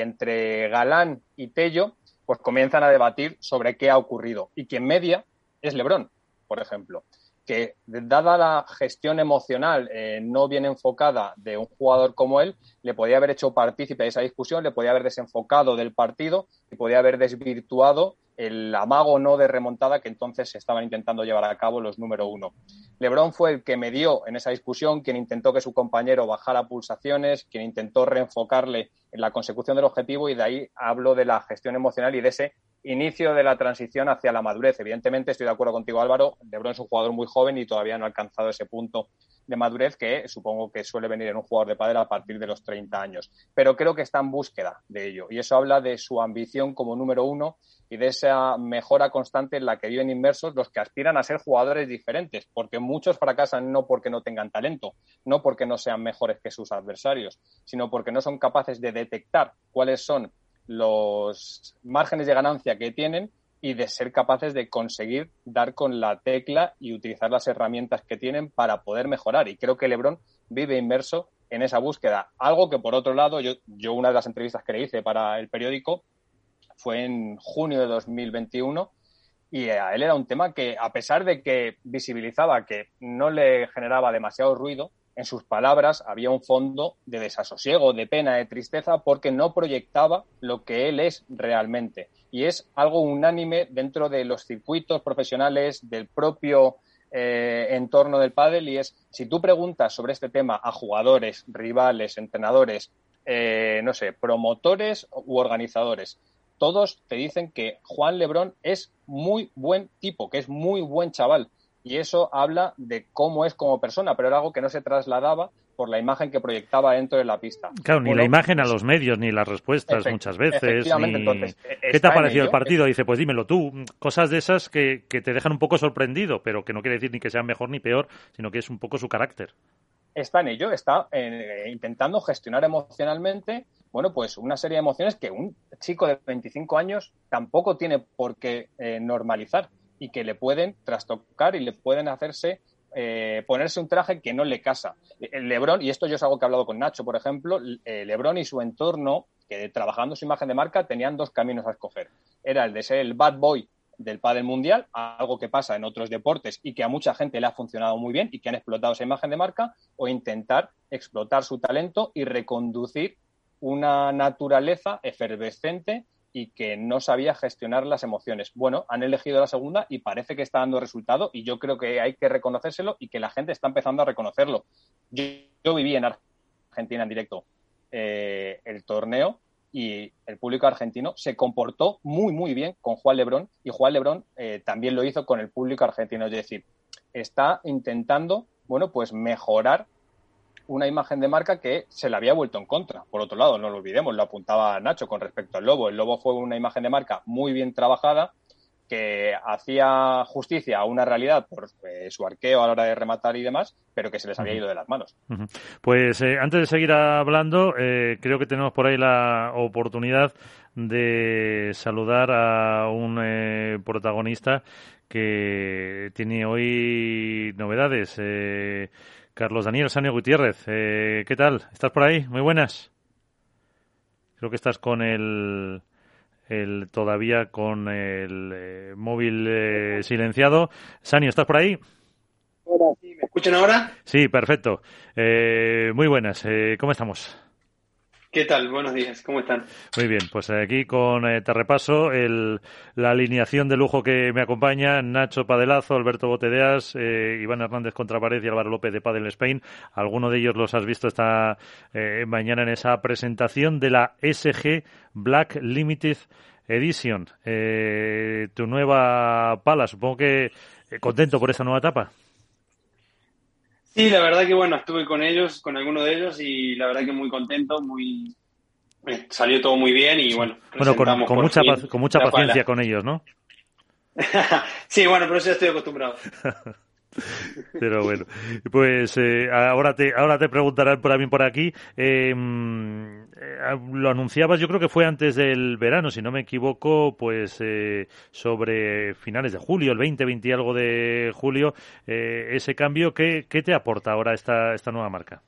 entre Galán y Tello pues comienzan a debatir sobre qué ha ocurrido y quien media es Lebrón, por ejemplo. que dada la gestión emocional eh, no bien enfocada de un jugador como él, le podía haber hecho partícipe de esa discusión, le podía haber desenfocado del partido y podía haber desvirtuado el amago no de remontada que entonces estaban intentando llevar a cabo los número uno. Lebron fue el que me dio en esa discusión, quien intentó que su compañero bajara pulsaciones, quien intentó reenfocarle en la consecución del objetivo y de ahí hablo de la gestión emocional y de ese inicio de la transición hacia la madurez. Evidentemente, estoy de acuerdo contigo, Álvaro. Lebron es un jugador muy joven y todavía no ha alcanzado ese punto de madurez que supongo que suele venir en un jugador de pádel a partir de los 30 años. Pero creo que está en búsqueda de ello y eso habla de su ambición como número uno y de esa mejora constante en la que viven inmersos los que aspiran a ser jugadores diferentes, porque muchos fracasan no porque no tengan talento, no porque no sean mejores que sus adversarios, sino porque no son capaces de detectar cuáles son los márgenes de ganancia que tienen y de ser capaces de conseguir dar con la tecla y utilizar las herramientas que tienen para poder mejorar. Y creo que Lebron vive inmerso en esa búsqueda. Algo que, por otro lado, yo, yo una de las entrevistas que le hice para el periódico fue en junio de 2021 y a él era un tema que, a pesar de que visibilizaba que no le generaba demasiado ruido, en sus palabras había un fondo de desasosiego, de pena, de tristeza, porque no proyectaba lo que él es realmente. Y es algo unánime dentro de los circuitos profesionales, del propio eh, entorno del pádel, y es, si tú preguntas sobre este tema a jugadores, rivales, entrenadores, eh, no sé, promotores u organizadores, todos te dicen que Juan Lebrón es muy buen tipo, que es muy buen chaval, y eso habla de cómo es como persona, pero era algo que no se trasladaba por la imagen que proyectaba dentro de la pista. Claro, ni la imagen a los medios, ni las respuestas muchas veces. ¿Qué te ha parecido el partido? Dice, pues dímelo tú. Cosas de esas que, que, te dejan un poco sorprendido, pero que no quiere decir ni que sea mejor ni peor, sino que es un poco su carácter. Está en ello, está eh, intentando gestionar emocionalmente, bueno, pues una serie de emociones que un chico de 25 años tampoco tiene por qué eh, normalizar y que le pueden trastocar y le pueden hacerse eh, ponerse un traje que no le casa. Lebron, y esto yo es algo que he hablado con Nacho, por ejemplo, Lebron y su entorno, que trabajando su imagen de marca, tenían dos caminos a escoger. Era el de ser el bad boy del pádel mundial, algo que pasa en otros deportes y que a mucha gente le ha funcionado muy bien y que han explotado esa imagen de marca, o intentar explotar su talento y reconducir una naturaleza efervescente y que no sabía gestionar las emociones. Bueno, han elegido la segunda y parece que está dando resultado y yo creo que hay que reconocérselo y que la gente está empezando a reconocerlo. Yo, viví en Argentina en directo eh, el torneo y el público argentino se comportó muy, muy bien con Juan Lebrón y Juan Lebrón eh, también lo hizo con el público argentino. Es decir, está intentando, bueno, pues mejorar una imagen de marca que se le había vuelto en contra. Por otro lado, no lo olvidemos, lo apuntaba Nacho con respecto al Lobo. El Lobo fue una imagen de marca muy bien trabajada que hacía justicia a una realidad por eh, su arqueo a la hora de rematar y demás, pero que se les había ido de las manos. Pues eh, antes de seguir hablando, eh, creo que tenemos por ahí la oportunidad de saludar a un protagonista que tiene hoy novedades. Carlos Daniel Sanio Gutiérrez, eh, ¿qué tal? ¿Estás por ahí? Muy buenas. Creo que estás con el, el todavía con el eh, móvil eh, silenciado. Sanio, ¿estás por ahí? Hola, sí, ¿me escuchan ahora? Sí, perfecto. muy buenas. ¿Cómo estamos? ¿Qué tal? Buenos días, ¿cómo están? Muy bien, pues aquí con eh, te repaso el, la alineación de lujo que me acompaña, Nacho Padelazo, Alberto Botedeas, eh, Iván Hernández Contrapared y Álvaro López de Padel Spain. Alguno de ellos los has visto esta eh, mañana en esa presentación de la SG Black Limited Edition. tu nueva pala, supongo que contento por esa nueva etapa. Sí, la verdad que bueno, estuve con ellos, con alguno de ellos y la verdad que muy contento, muy eh, salió todo muy bien y bueno. Bueno, con, mucha, con mucha paciencia con ellos, ¿no? sí, bueno, pero eso ya estoy acostumbrado. Pero bueno, pues eh, ahora te ahora te preguntarán por mí por aquí. Em, eh, lo anunciabas, yo creo que fue antes del verano, si no me equivoco, pues eh, sobre finales de julio, el 20, 20 y algo de julio, ese cambio, ¿qué, ¿qué, te aporta ahora esta, esta nueva marca?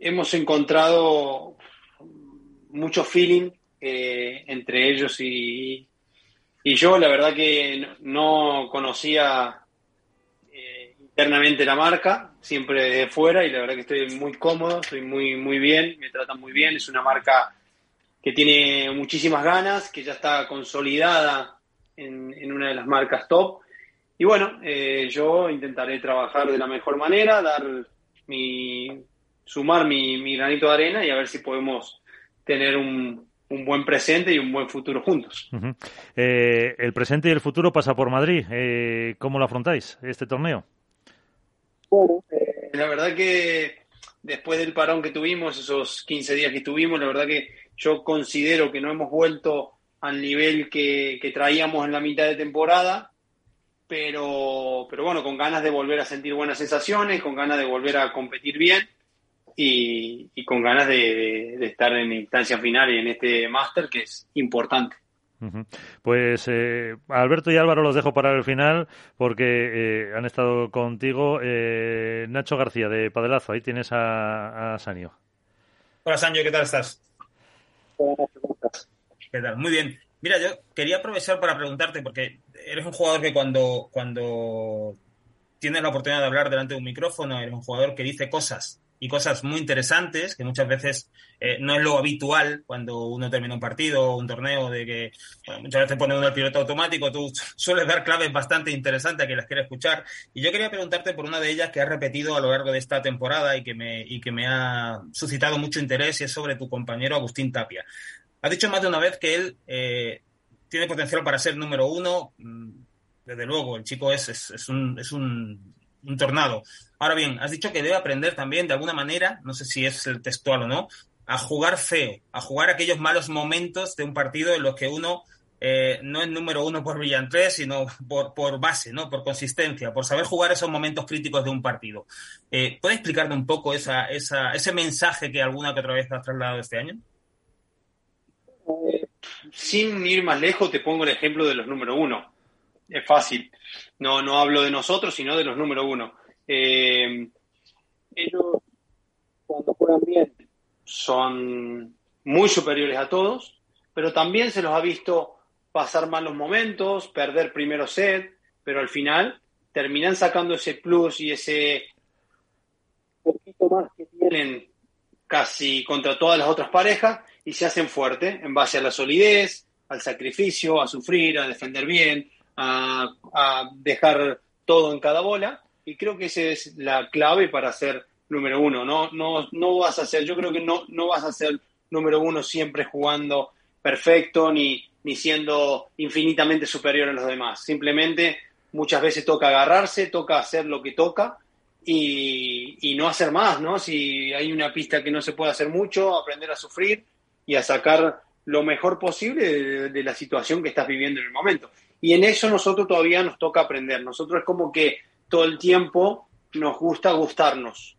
hemos encontrado mucho feeling entre ellos y, y yo la verdad que no conocía eh, internamente la marca, siempre desde fuera y la verdad que estoy muy cómodo, estoy muy, muy bien, me tratan muy bien, es una marca que tiene muchísimas ganas, que ya está consolidada en, una de las marcas top. Y bueno, eh, yo intentaré trabajar de la mejor manera, dar mi, sumar mi, mi granito de arena y a ver si podemos tener un, un buen presente y un buen futuro juntos. Eh, el presente y el futuro pasa por Madrid. Eh, ¿Cómo lo afrontáis este torneo? Bueno, eh, la verdad que después del parón que tuvimos, esos 15 días que tuvimos, la verdad que yo considero que no hemos vuelto al nivel que, que traíamos en la mitad de temporada, pero, pero bueno, con ganas de volver a sentir buenas sensaciones, con ganas de volver a competir bien y, con ganas de, estar en instancia final y en este máster que es importante. Pues eh, Alberto y Álvaro los dejo para el final porque eh, han estado contigo. Eh, Nacho García de Padelazo, ahí tienes a, a Sanio. Hola Sanio, ¿qué tal estás? ¿Qué tal? Muy bien. Mira, yo quería aprovechar para preguntarte, porque eres un jugador que cuando, cuando tienes la oportunidad de hablar delante de un micrófono, eres un jugador que dice cosas y cosas muy interesantes, que muchas veces eh, no es lo habitual cuando uno termina un partido o un torneo, de que muchas veces pone uno el piloto automático, tú sueles dar claves bastante interesantes a quien las quiere escuchar. Y yo quería preguntarte por una de ellas que has repetido a lo largo de esta temporada y que me, y que me ha suscitado mucho interés y es sobre tu compañero Agustín Tapia. Has dicho más de una vez que él eh, tiene potencial para ser número uno. Mm, desde luego, el chico es, es, un, es un tornado. Ahora bien, has dicho que debe aprender también de alguna manera, no sé si es el textual o no, a jugar feo, a jugar aquellos malos momentos de un partido en los que uno eh, no es número uno por brillantes, sino por, por base, ¿no? por consistencia, por saber jugar esos momentos críticos de un partido. Eh, ¿Puedes explicarme un poco esa, esa, ese mensaje que alguna que otra vez has trasladado este año? Sin ir más lejos, te pongo el ejemplo de los número uno es fácil. No, no hablo de nosotros, sino de los número uno. Eh, ellos, cuando juegan bien, son muy superiores a todos, pero también se los ha visto pasar malos momentos, perder primero set, pero al final terminan sacando ese plus y ese poquito más que tienen casi contra todas las otras parejas y se hacen fuertes en base a la solidez, al sacrificio, a sufrir, a defender bien, a, dejar todo en cada bola y creo que esa es la clave para ser número uno. No, no, no vas a ser, yo creo que no, no vas a ser número uno siempre jugando perfecto ni, ni siendo infinitamente superior a los demás. Simplemente muchas veces toca agarrarse, toca hacer lo que toca y, y, no hacer más, ¿no? Si hay una pista que no se puede hacer mucho, aprender a sufrir y a sacar lo mejor posible de la situación que estás viviendo en el momento. Y en eso nosotros todavía nos toca aprender. Nosotros es como que todo el tiempo nos gusta gustarnos.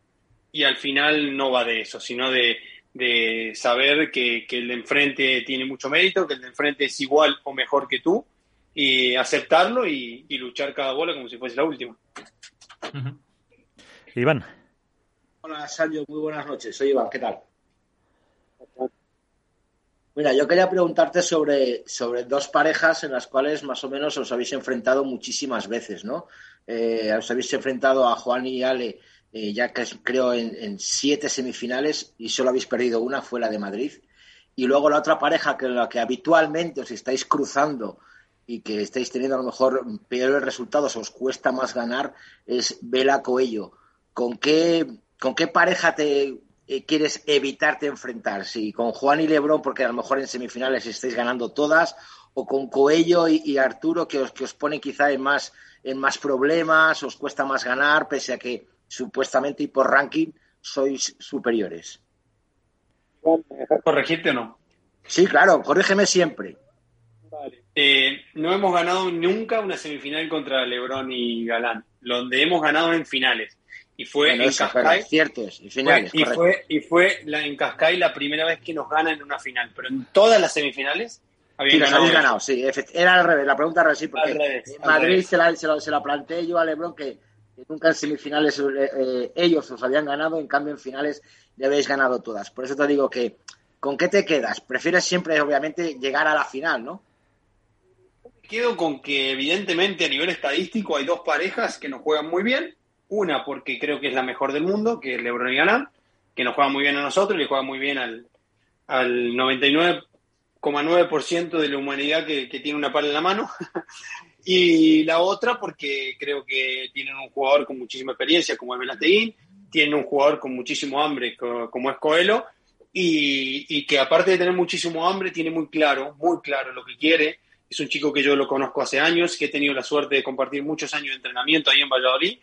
Y al final no va de eso, sino de, saber que, el de enfrente tiene mucho mérito, que el de enfrente es igual o mejor que tú, y aceptarlo y, luchar cada bola como si fuese la última. Iván. Hola, Sancho, muy buenas noches. Soy Iván, ¿qué tal? Mira, yo quería preguntarte sobre, sobre dos parejas en las cuales más o menos os habéis enfrentado muchísimas veces, ¿no? Eh, os habéis enfrentado a Juan y Ale, eh, ya que creo en, siete semifinales y solo habéis perdido una, fue la de Madrid. Y luego la otra pareja que la que habitualmente os estáis cruzando y que estáis teniendo a lo mejor peores resultados, os cuesta más ganar, es Vela Coello. ¿Con qué, con qué pareja te eh, quieres evitarte enfrentar? Si con Juan y Lebron, porque a lo mejor en semifinales estáis ganando todas, o con Coello y, Arturo, que os, que os pone quizá en más, en más problemas, os cuesta más ganar, pese a que supuestamente y por ranking sois superiores. ¿Corregirte o no? Sí, claro, corrígeme siempre. Vale. Eh, no hemos ganado nunca una semifinal contra Lebron y Galán. Donde hemos ganado en finales y fue en Cascais. Cierto y, finales, y, fue, y fue la, en Cascais la primera vez que nos ganan en una final, pero en todas las semifinales habían sí, ganado. ganado, sí, era al revés, la pregunta era así, porque en Madrid Se, la, se, la, planteé yo a Lebron que, nunca en semifinales eh, ellos os habían ganado, en cambio en finales ya habéis ganado todas. Por eso te digo que, ¿con qué te quedas? Prefieres siempre, obviamente, llegar a la final, ¿no? quedo con que evidentemente a nivel estadístico hay dos parejas que nos juegan muy bien. Una porque creo que es la mejor del mundo, que es LeBron y Galán, que nos juega muy bien a nosotros y le juega muy bien al, al 99,9% de la humanidad que, tiene una pala en la mano. y la otra porque creo que tienen un jugador con muchísima experiencia como es Velateguín, tienen un jugador con muchísimo hambre como es Coelho y, y que aparte de tener muchísimo hambre tiene muy claro, muy claro lo que quiere es un chico que yo lo conozco hace años, que he tenido la suerte de compartir muchos años de entrenamiento ahí en Valladolid.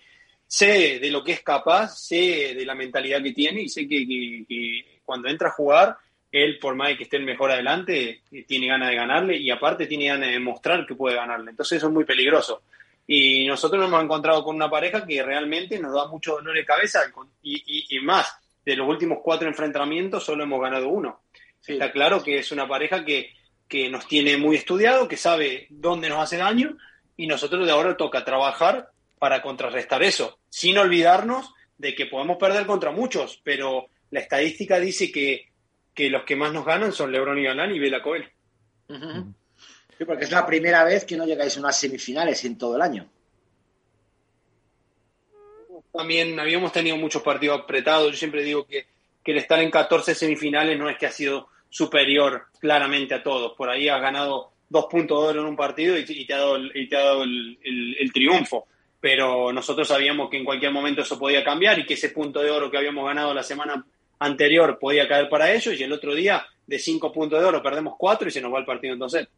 Sé de lo que es capaz, sé de la mentalidad que tiene y sé que, cuando entra a jugar, él, por más que esté el mejor adelante, tiene ganas de ganarle y aparte tiene ganas de demostrar que puede ganarle. Entonces eso es muy peligroso. Y nosotros nos hemos encontrado con una pareja que realmente nos da mucho dolor de cabeza y, más, de los últimos cuatro enfrentamientos solo hemos ganado uno. Está claro que es una pareja que que nos tiene muy estudiado, que sabe dónde nos hace daño y nosotros de ahora toca trabajar para contrarrestar eso, sin olvidarnos de que podemos perder contra muchos, pero la estadística dice que, los que más nos ganan son Lebron y Galán y Bela Coel. Sí, porque es la primera vez que no llegáis a unas semifinales en todo el año. También habíamos tenido muchos partidos apretados. Yo siempre digo que, que el estar en 14 semifinales no es que ha sido superior claramente a todos. Por ahí has ganado dos puntos de oro en un partido y, te ha dado, y te ha dado el, triunfo. Pero nosotros sabíamos que en cualquier momento eso podía cambiar y que ese punto de oro que habíamos ganado la semana anterior podía caer para ellos y el otro día de cinco puntos de oro perdemos cuatro y se nos va el partido entonces.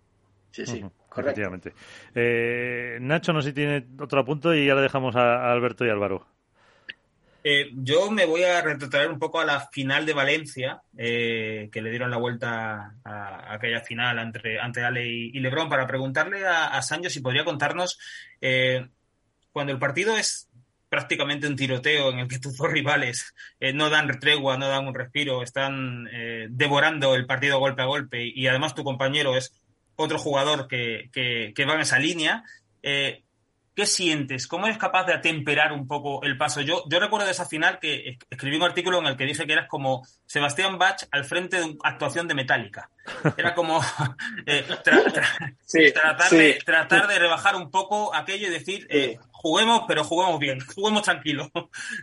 Sí, sí, correctamente. Eh, Nacho, no sé si tiene otro punto y ya le dejamos a Alberto y Álvaro. Eh, yo me voy a retrotraer un poco a la final de Valencia, eh, que le dieron la vuelta a, aquella final entre, entre Ale y, Lebron, para preguntarle a, a, Sancho si podría contarnos eh, cuando el partido es prácticamente un tiroteo en el que tus dos rivales no dan tregua, no dan un respiro, están devorando el partido golpe a golpe y, además tu compañero es otro jugador que, que, va en esa línea. ¿Qué sientes? ¿Cómo eres capaz de atemperar un poco el paso? Yo, yo recuerdo de esa final que escribí un artículo en el que dije que eras como Sebastián Bach al frente de una actuación de Metallica. Era como eh, tratar, de, rebajar un poco aquello y decir, eh, juguemos, pero juguemos bien, juguemos tranquilo.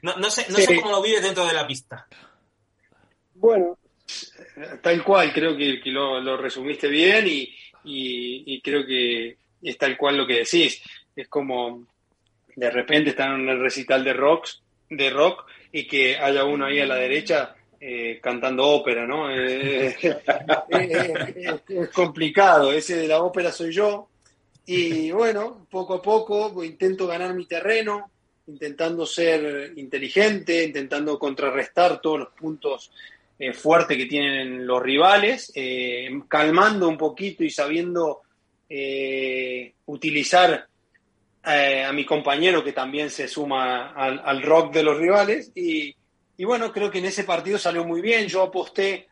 No, sé, no sé cómo lo vives dentro de la pista. Bueno, tal cual, creo que, lo, resumiste bien y, y creo que es tal cual lo que decís es como de repente están en el recital de rocks, de rock y que haya uno ahí a la derecha eh, cantando ópera, ¿no? Eh, eh, es complicado, ese de la ópera soy yo. Y bueno, poco a poco intento ganar mi terreno, intentando ser inteligente, intentando contrarrestar todos los puntos fuertes que tienen los rivales, calmando un poquito y sabiendo utilizar eh, a mi compañero que también se suma al, rock de los rivales. Y, bueno, creo que en ese partido salió muy bien. Yo aposté,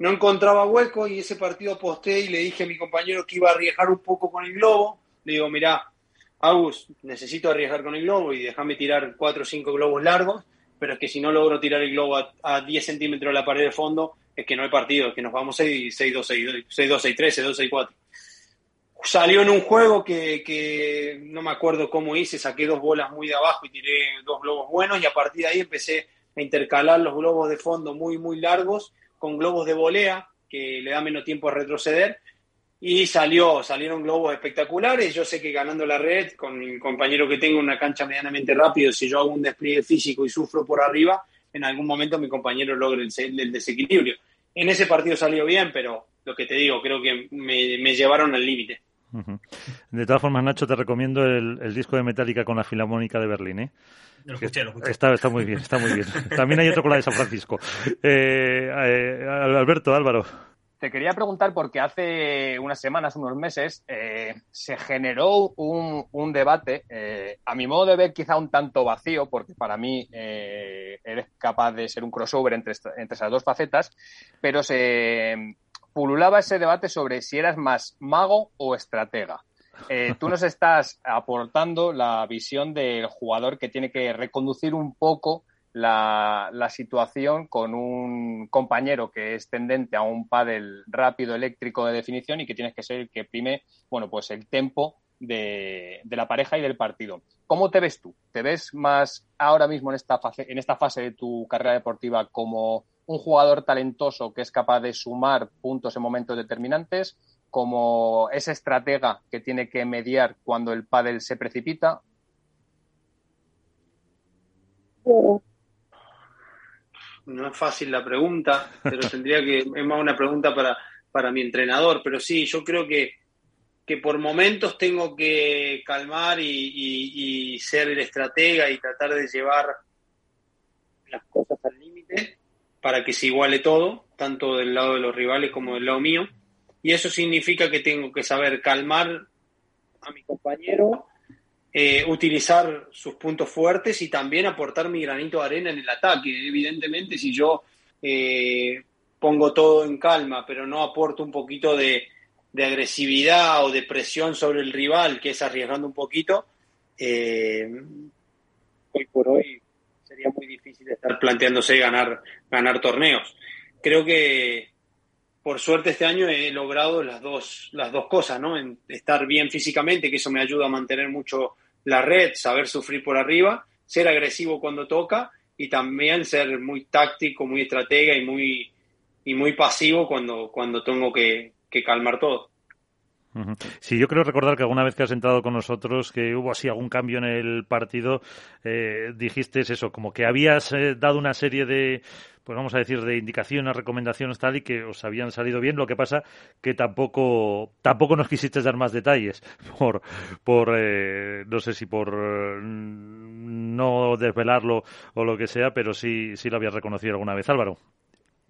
no encontraba hueco y ese partido aposté y le dije a mi compañero que iba a arriesgar un poco con el globo. Le digo, mira, Agus, necesito arriesgar con el globo y déjame tirar cuatro o cinco globos largos, pero es que si no logro tirar el globo a, 10 centímetros de la pared de fondo, es que no hay partido, es que nos vamos 6-2, 6-2, 6-2, 6-3, 6-2, 6-4 salió en un juego que, no me acuerdo cómo hice, saqué dos bolas muy de abajo y tiré dos globos buenos y a partir de ahí empecé a intercalar los globos de fondo muy, muy largos con globos de volea, que le da menos tiempo a retroceder. Y salió, salieron globos espectaculares. Yo sé que ganando la red, con mi compañero que tengo una cancha medianamente rápido, si yo hago un despliegue físico y sufro por arriba, en algún momento mi compañero logra el, desequilibrio. En ese partido salió bien, pero lo que te digo, creo que me llevaron al límite. De todas formas, Nacho, te recomiendo el, disco de Metallica con la Filarmónica de Berlín. ¿eh? Lo escuché, lo escuché. Está, muy bien, está muy bien. También hay otro con la de San Francisco. Eh, eh, Alberto, Álvaro. Te quería preguntar porque hace unas semanas, unos meses, se generó un, debate, a mi modo de ver quizá un tanto vacío, porque para mí eres capaz de ser un crossover entre, entre esas dos facetas, pero se, pululaba ese debate sobre si eras más mago o estratega. Eh, tú nos estás aportando la visión del jugador que tiene que reconducir un poco la, situación con un compañero que es tendente a un pádel rápido eléctrico de definición y que tienes que ser el que prime, bueno, pues el tempo de, la pareja y del partido. ¿Cómo te ves tú? ¿Te ves más ahora mismo en esta fase, en esta fase de tu carrera deportiva como un jugador talentoso que es capaz de sumar puntos en momentos determinantes, como ese estratega que tiene que mediar cuando el pádel se precipita? no es fácil la pregunta, pero tendría que, es más una pregunta para, para mi entrenador, pero sí, yo creo que, que por momentos tengo que calmar y, ser el estratega y tratar de llevar las cosas al límite para que se iguale todo, tanto del lado de los rivales como del lado mío. Y eso significa que tengo que saber calmar a mi compañero eh, utilizar sus puntos fuertes y también aportar mi granito de arena en el ataque. Evidentemente, si yo eh, pongo todo en calma, pero no aporto un poquito de, agresividad o de presión sobre el rival, que es arriesgando un poquito, eh, hoy por hoy sería muy difícil estar planteándose ganar, ganar torneos. Creo que por suerte este año he logrado las dos, las dos cosas, ¿no? estar bien físicamente, que eso me ayuda a mantener mucho la red, saber sufrir por arriba, ser agresivo cuando toca y también ser muy táctico, muy estratega y muy, y muy pasivo cuando, cuando tengo que, calmar todo. Sí, yo creo recordar que alguna vez que has entrado con nosotros, que hubo así algún cambio en el partido, eh, dijiste eso, como que habías eh, dado una serie de pues vamos a decir, de indicaciones, recomendaciones tal y que os habían salido bien. Lo que pasa que tampoco, tampoco nos quisiste dar más detalles por, por eh, no sé si por mm, no desvelarlo o lo que sea, pero sí, sí lo habías reconocido alguna vez, Álvaro.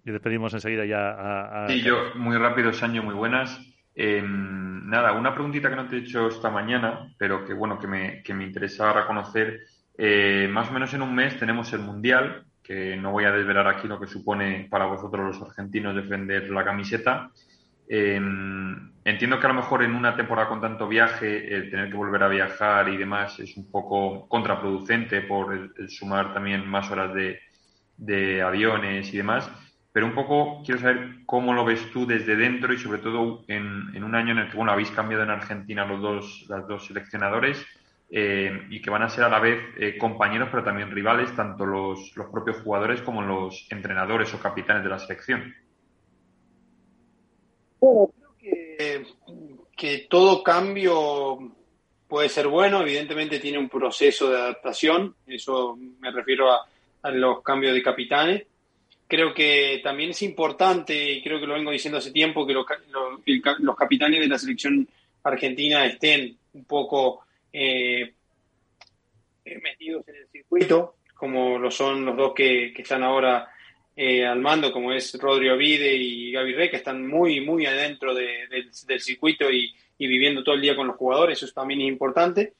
Y despedimos enseguida ya a. Sí, yo, muy rápido, Sanyo, muy buenas. Em, nada, una preguntita que no te he hecho esta mañana, pero que bueno, que me, que me interesa reconocer. Eh, más o menos en un mes tenemos el Mundial, que no voy a desvelar aquí lo que supone para vosotros los argentinos defender la camiseta. Em, entiendo que a lo mejor en una temporada con tanto viaje, el tener que volver a viajar y demás es un poco contraproducente por el, sumar también más horas de, de, aviones y demás. Pero un poco quiero saber cómo lo ves tú desde dentro y sobre todo en, un año en el que bueno, habéis cambiado en Argentina los dos, las dos seleccionadores eh, y que van a ser a la vez eh, compañeros pero también rivales, tanto los, los, propios jugadores como los entrenadores o capitanes de la selección. Bueno, creo que todo cambio puede ser bueno, evidentemente tiene un proceso de adaptación, eso me refiero a, los cambios de capitanes. Creo que también es importante, y creo que lo vengo diciendo hace tiempo, que los, los capitanes de la selección argentina estén un poco eh, metidos en el circuito, como lo son los dos que, están ahora eh, al mando, como es Rodrigo Vide y Gaby Rey, que están muy, muy adentro del circuito y, viviendo todo el día con los jugadores, eso también es importante.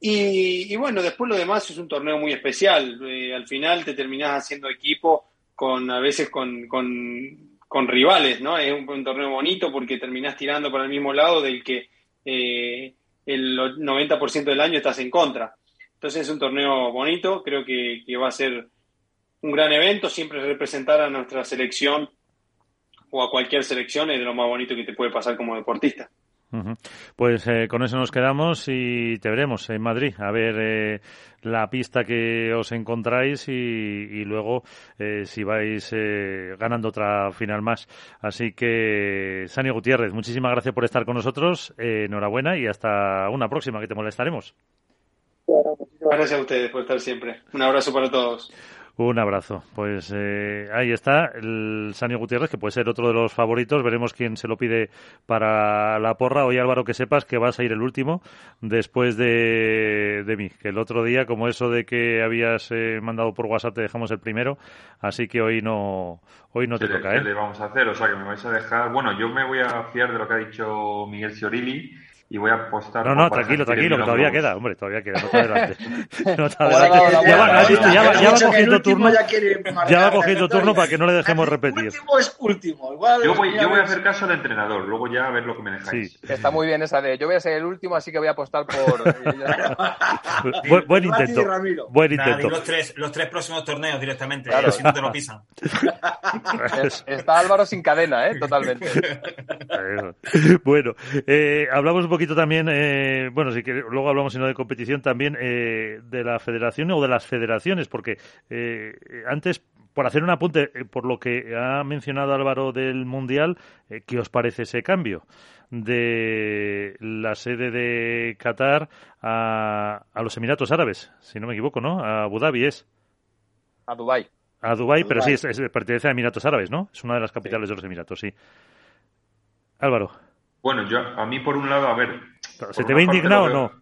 Y, bueno, después lo demás es un torneo muy especial. Eh, al final te terminás haciendo equipo con a veces con, con, rivales, ¿no? Es un, torneo bonito porque terminás tirando para el mismo lado del que eh, el 90% del año estás en contra. Entonces es un torneo bonito, creo que, va a ser un gran evento, siempre representar a nuestra selección o a cualquier selección es de lo más bonito que te puede pasar como deportista. Pues eh, con eso nos quedamos y te veremos en Madrid a ver eh, la pista que os encontráis y, luego eh, si vais ganando otra final más. Así que, Sani Gutiérrez, muchísimas gracias por estar con nosotros. enhorabuena y hasta una próxima que te molestaremos. Gracias a ustedes por estar siempre. Un abrazo para todos. Un abrazo. Pues eh, ahí está el Sanio Gutiérrez, que puede ser otro de los favoritos. Veremos quién se lo pide para la porra. Hoy, Álvaro, que sepas que vas a ir el último después de, de mí. Que el otro día, como eso de que habías eh, mandado por WhatsApp, te dejamos el primero. Así que hoy no, hoy no te toca. ¿eh? ¿Qué le vamos a hacer? O sea, que me vais a dejar. Bueno, yo me voy a fiar de lo que ha dicho Miguel Ciorilli y voy a apostar. No, no, tranquilo, tranquilo, que todavía queda, hombre, todavía queda, no te adelante. No te Ya va cogiendo turno, ya va cogiendo turno para que no le dejemos repetir. Último es último. yo voy, yo voy a hacer caso al entrenador, luego ya a ver lo que me dejáis. Está muy bien esa de, yo voy a ser el último, así que voy a apostar por... buen, intento, buen intento. los, tres, los tres próximos torneos directamente, claro. si no te lo pisan. Está Álvaro sin cadena, ¿eh? Totalmente. bueno, eh, hablamos un poquito también, eh, bueno, si que luego hablamos sino de competición también eh, de la federación o de las federaciones, porque eh, antes, por hacer un apunte, eh, por lo que ha mencionado Álvaro del Mundial, eh, ¿qué os parece ese cambio? de la sede de Qatar a, a, los Emiratos Árabes, si no me equivoco, ¿no? A Abu Dhabi es. A Dubái. A Dubái, pero sí, es, pertenece a Emiratos Árabes, ¿no? Es una de las capitales de los Emiratos, sí. Álvaro. Bueno, yo, a mí por un lado, a ver... ¿Se te ve indignado o no?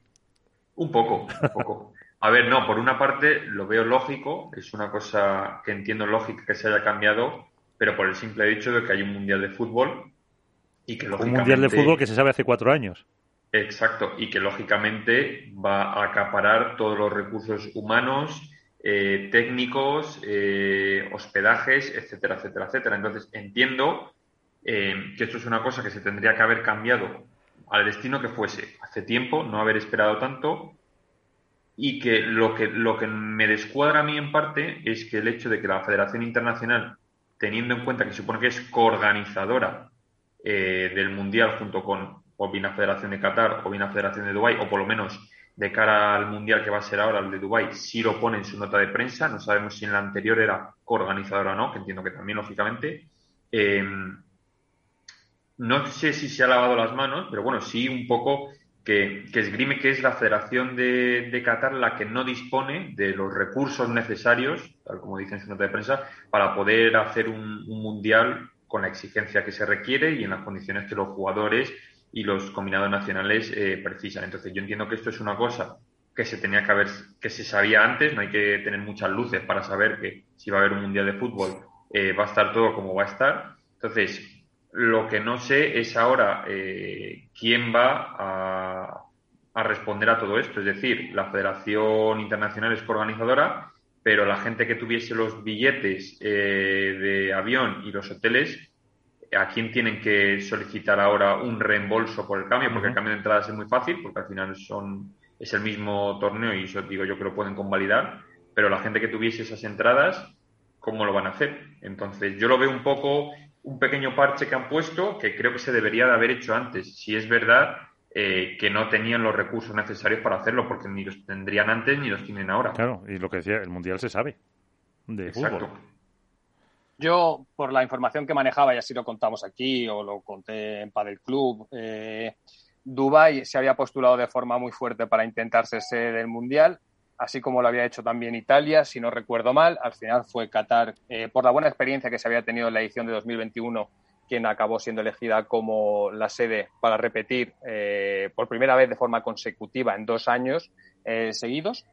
Un poco, un poco. A ver, no, por una parte lo veo lógico, es una cosa que entiendo lógica que se haya cambiado, pero por el simple hecho de que hay un mundial de fútbol y que lógicamente... Un mundial de fútbol que se sabe hace cuatro años. Exacto, y que lógicamente va a acaparar todos los recursos humanos, eh, técnicos, eh, hospedajes, etcétera, etcétera, etcétera. Entonces entiendo eh, que esto es una cosa que se tendría que haber cambiado al destino que fuese hace tiempo, no haber esperado tanto y que lo que lo que me descuadra a mí en parte es que el hecho de que la Federación Internacional, teniendo en cuenta que supone que es coorganizadora eh, del Mundial junto con o bien la Federación de Qatar o bien la Federación de Dubái, o por lo menos de cara al Mundial que va a ser ahora, el de Dubái, sí lo pone en su nota de prensa, no sabemos si en la anterior era coorganizadora o no, que entiendo que también, lógicamente. Eh, no sé si se ha lavado las manos, pero bueno, sí un poco que, esgrime que es la Federación de, de, Qatar la que no dispone de los recursos necesarios, tal como dice en su nota de prensa, para poder hacer un, mundial con la exigencia que se requiere y en las condiciones que los jugadores y los combinados nacionales eh, precisan. Entonces, yo entiendo que esto es una cosa que se tenía que haber, que se sabía antes, no hay que tener muchas luces para saber que si va a haber un mundial de fútbol eh, va a estar todo como va a estar. Entonces, lo que no sé es ahora eh, quién va a, a, responder a todo esto. Es decir, la Federación Internacional es coorganizadora, pero la gente que tuviese los billetes eh, de avión y los hoteles, ¿a quién tienen que solicitar ahora un reembolso por el cambio? Porque el cambio de entradas es muy fácil, porque al final son es el mismo torneo y eso digo yo que lo pueden convalidar, pero la gente que tuviese esas entradas, ¿cómo lo van a hacer? Entonces, yo lo veo un poco un pequeño parche que han puesto que creo que se debería de haber hecho antes. Si es verdad eh, que no tenían los recursos necesarios para hacerlo, porque ni los tendrían antes ni los tienen ahora. Claro, y lo que decía, el Mundial se sabe de Exacto. Yo, por la información que manejaba, y así lo contamos aquí, o lo conté en Padel Club, eh, Dubai se había postulado de forma muy fuerte para intentarse ser del Mundial así como lo había hecho también Italia, si no recuerdo mal. Al final fue Qatar, eh, por la buena experiencia que se había tenido en la edición de 2021, quien acabó siendo elegida como la sede para repetir eh, por primera vez de forma consecutiva en dos años eh, seguidos.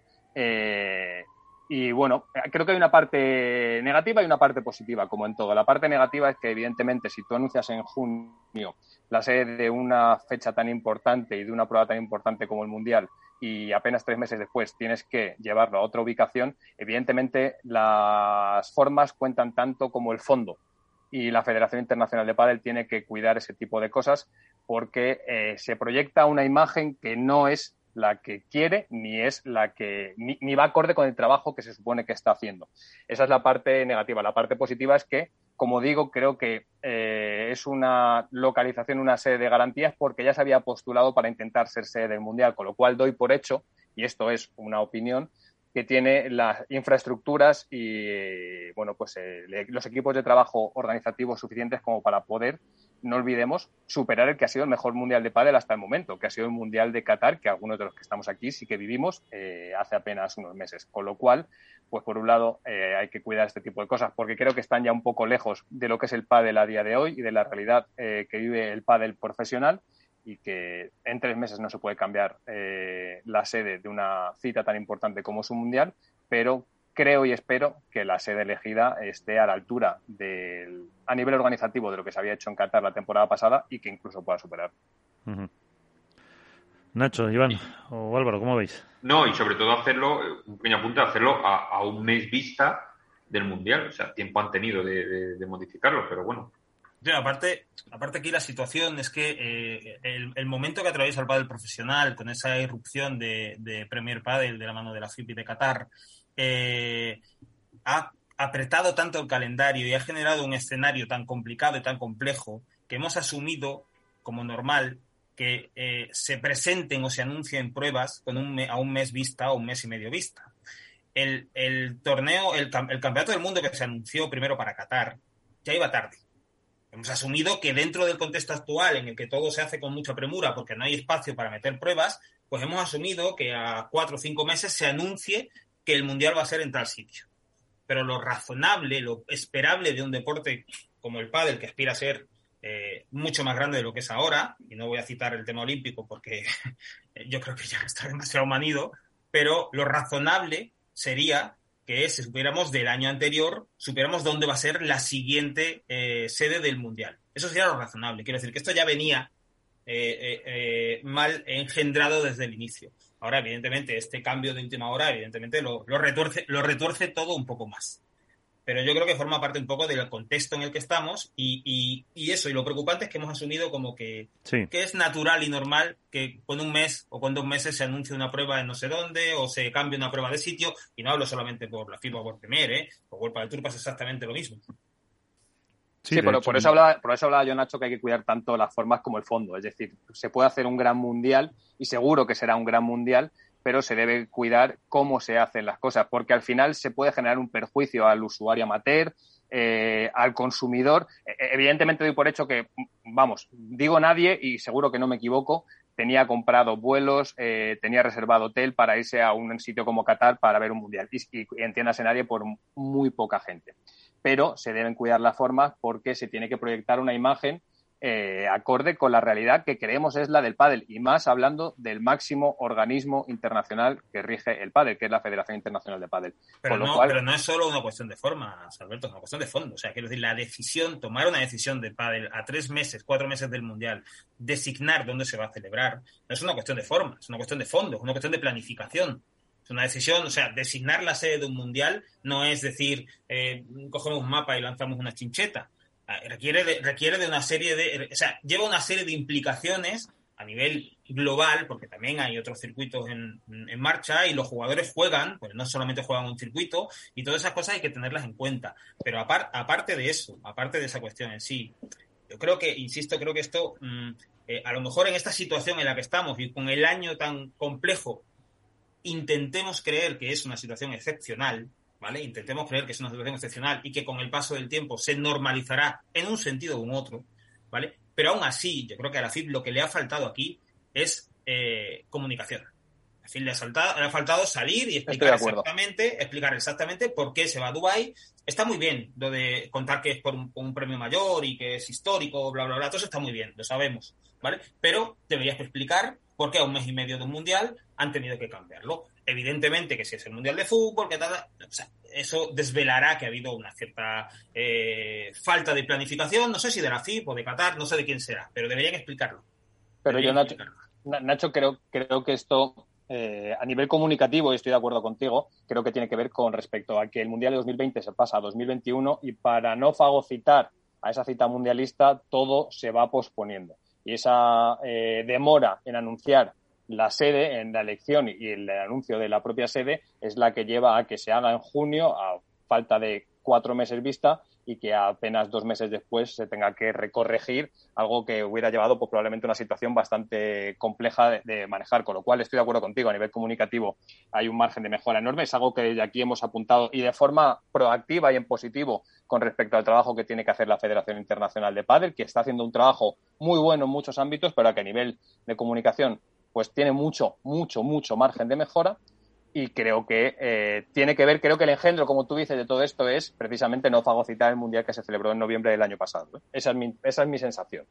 y bueno, creo que hay una parte negativa y una parte positiva, como en todo. La parte negativa es que, evidentemente, si tú anuncias en junio la sede de una fecha tan importante y de una prueba tan importante como el Mundial y apenas tres meses después tienes que llevarlo a otra ubicación, evidentemente las formas cuentan tanto como el fondo. Y la Federación Internacional de Padel tiene que cuidar ese tipo de cosas porque eh, se proyecta una imagen que no es la que quiere ni es la que ni, va acorde con el trabajo que se supone que está haciendo. Esa es la parte negativa. La parte positiva es que como digo, creo que eh, es una localización, una sede de garantías porque ya se había postulado para intentar ser sede del Mundial, con lo cual doy por hecho, y esto es una opinión, que tiene las infraestructuras y bueno, pues eh, los equipos de trabajo organizativos suficientes como para poder, no olvidemos, superar el que ha sido el mejor mundial de pádel hasta el momento, que ha sido el mundial de Qatar, que algunos de los que estamos aquí sí que vivimos eh, hace apenas unos meses. Con lo cual, pues por un lado eh, hay que cuidar este tipo de cosas porque creo que están ya un poco lejos de lo que es el pádel a día de hoy y de la realidad eh, que vive el pádel profesional y que en tres meses no se puede cambiar la sede de una cita tan importante como es un mundial, pero creo y espero que la sede elegida esté a la altura del, a nivel organizativo de lo que se había hecho en Qatar la temporada pasada y que incluso pueda superar. Nacho, Iván o Álvaro, ¿cómo veis? No, y sobre todo hacerlo, un pequeño apunte, hacerlo a, un mes vista del Mundial. O sea, tiempo han tenido de, modificarlo, pero bueno. aparte, aparte aquí la situación es que eh, el, momento que atraviesa el pádel profesional con esa irrupción de, Premier Padel de la mano de la FIP y de Qatar eh, ha apretado tanto el calendario y ha generado un escenario tan complicado y tan complejo que hemos asumido como normal que eh, se presenten o se anuncien pruebas con un a un mes vista o un mes y medio vista. El, torneo, el, campeonato del mundo que se anunció primero para Qatar, ya iba tarde. Hemos asumido que dentro del contexto actual, en el que todo se hace con mucha premura porque no hay espacio para meter pruebas, pues hemos asumido que a cuatro o cinco meses se anuncie que el mundial va a ser en tal sitio. Pero lo razonable, lo esperable de un deporte como el pádel, que aspira a ser eh, mucho más grande de lo que es ahora, y no voy a citar el tema olímpico porque yo creo que ya está demasiado manido, pero lo razonable sería que si supiéramos del año anterior, supiéramos dónde va a ser la siguiente eh, sede del Mundial. Eso sería lo razonable. Quiero decir que esto ya venía eh, mal engendrado desde el inicio. Ahora, evidentemente, este cambio de última hora, evidentemente, lo, retuerce, lo retuerce todo un poco más pero yo creo que forma parte un poco del contexto en el que estamos y, eso, y lo preocupante es que hemos asumido como que, que es natural y normal que con un mes o con dos meses se anuncie una prueba en no sé dónde o se cambie una prueba de sitio, y no hablo solamente por la FIBA o por Premier, ¿eh? o por Tour pasa exactamente lo mismo. Sí, pero por, eso hablaba, por eso hablaba yo, Nacho, que hay que cuidar tanto las formas como el fondo. Es decir, se puede hacer un gran mundial y seguro que será un gran mundial, pero se debe cuidar cómo se hacen las cosas, porque al final se puede generar un perjuicio al usuario amateur, eh, al consumidor. E, e, evidentemente doy por hecho que, vamos, digo nadie y seguro que no me equivoco, tenía comprado vuelos, eh, tenía reservado hotel para irse a un sitio como Qatar para ver un mundial. Y, y entiéndase nadie por muy poca gente. Pero se deben cuidar las formas porque se tiene que proyectar una imagen eh, acorde con la realidad que creemos es la del pádel y más hablando del máximo organismo internacional que rige el pádel, que es la Federación Internacional de Pádel. Pero, no, pero no es solo una cuestión de forma, Alberto, es una cuestión de fondo. O sea, quiero decir, la decisión, tomar una decisión de pádel a tres meses, cuatro meses del Mundial, designar dónde se va a celebrar, no es una cuestión de forma, es una cuestión de fondo, es una cuestión de planificación. Es una decisión, o sea, designar la sede de un mundial no es decir, eh, cogemos un mapa y lanzamos una chincheta Ah, requiere de, requiere de una serie de, o sea, lleva una serie de implicaciones a nivel global, porque también hay otros circuitos en, marcha y los jugadores juegan, pues no solamente juegan un circuito, y todas esas cosas hay que tenerlas en cuenta. Pero aparte de eso, aparte de esa cuestión en sí, yo creo que, insisto, creo que esto, mm, eh, a lo mejor en esta situación en la que estamos y con el año tan complejo, intentemos creer que es una situación excepcional, ¿vale? Intentemos creer que es una situación excepcional y que con el paso del tiempo se normalizará en un sentido u otro, ¿vale? Pero aún así, yo creo que a la FIP lo que le ha faltado aquí es eh, comunicación. A FIP le ha, faltado salir y explicar exactamente, explicar exactamente por qué se va a Dubai. Está muy bien lo de contar que es por un, premio mayor y que es histórico, bla, bla, bla. Todo eso está muy bien, lo sabemos, ¿vale? Pero deberías explicar por qué a un mes y medio de un mundial han tenido que cambiarlo evidentemente que si es el Mundial de Fútbol, que tal, eso desvelará que ha habido una cierta eh, falta de planificación, no sé si de la FIP o de Qatar, no sé de quién será, pero deberían explicarlo. Pero yo, Nacho, creo, creo que esto, eh, a nivel comunicativo, y estoy de acuerdo contigo, creo que tiene que ver con respecto a que el Mundial de 2020 se pasa a 2021 y para no fagocitar a esa cita mundialista, todo se va posponiendo. Y esa eh, demora en anunciar la sede en la elección y el anuncio de la propia sede es la que lleva a que se haga en junio a falta de cuatro meses vista y que apenas dos meses después se tenga que recorregir algo que hubiera llevado pues, probablemente una situación bastante compleja de, manejar, con lo cual estoy de acuerdo contigo, a nivel comunicativo hay un margen de mejora enorme, es algo que desde aquí hemos apuntado y de forma proactiva y en positivo con respecto al trabajo que tiene que hacer la Federación Internacional de Padel, que está haciendo un trabajo muy bueno en muchos ámbitos, pero que a nivel de comunicación pues tiene mucho, mucho, mucho margen de mejora y creo que eh, tiene que ver, creo que el engendro, como tú dices, de todo esto es precisamente no fagocitar el Mundial que se celebró en noviembre del año pasado. ¿eh? Esa, es mi, esa es mi sensación.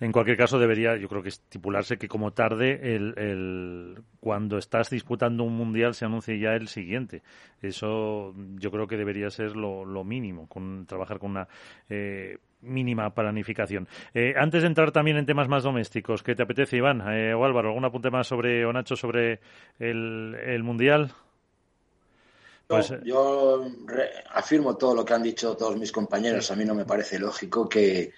En cualquier caso, debería, yo creo que estipularse que como tarde, el, cuando estás disputando un Mundial se anuncie ya el siguiente. Eso yo creo que debería ser lo, mínimo, con trabajar con una... Eh, mínima planificación. Eh, antes de entrar también en temas más domésticos, ¿qué te apetece, Iván eh, o Álvaro? ¿Algún apunte más sobre, o Nacho, sobre el, Mundial? Pues, yo afirmo todo lo que han dicho todos mis compañeros. A mí no me parece lógico que,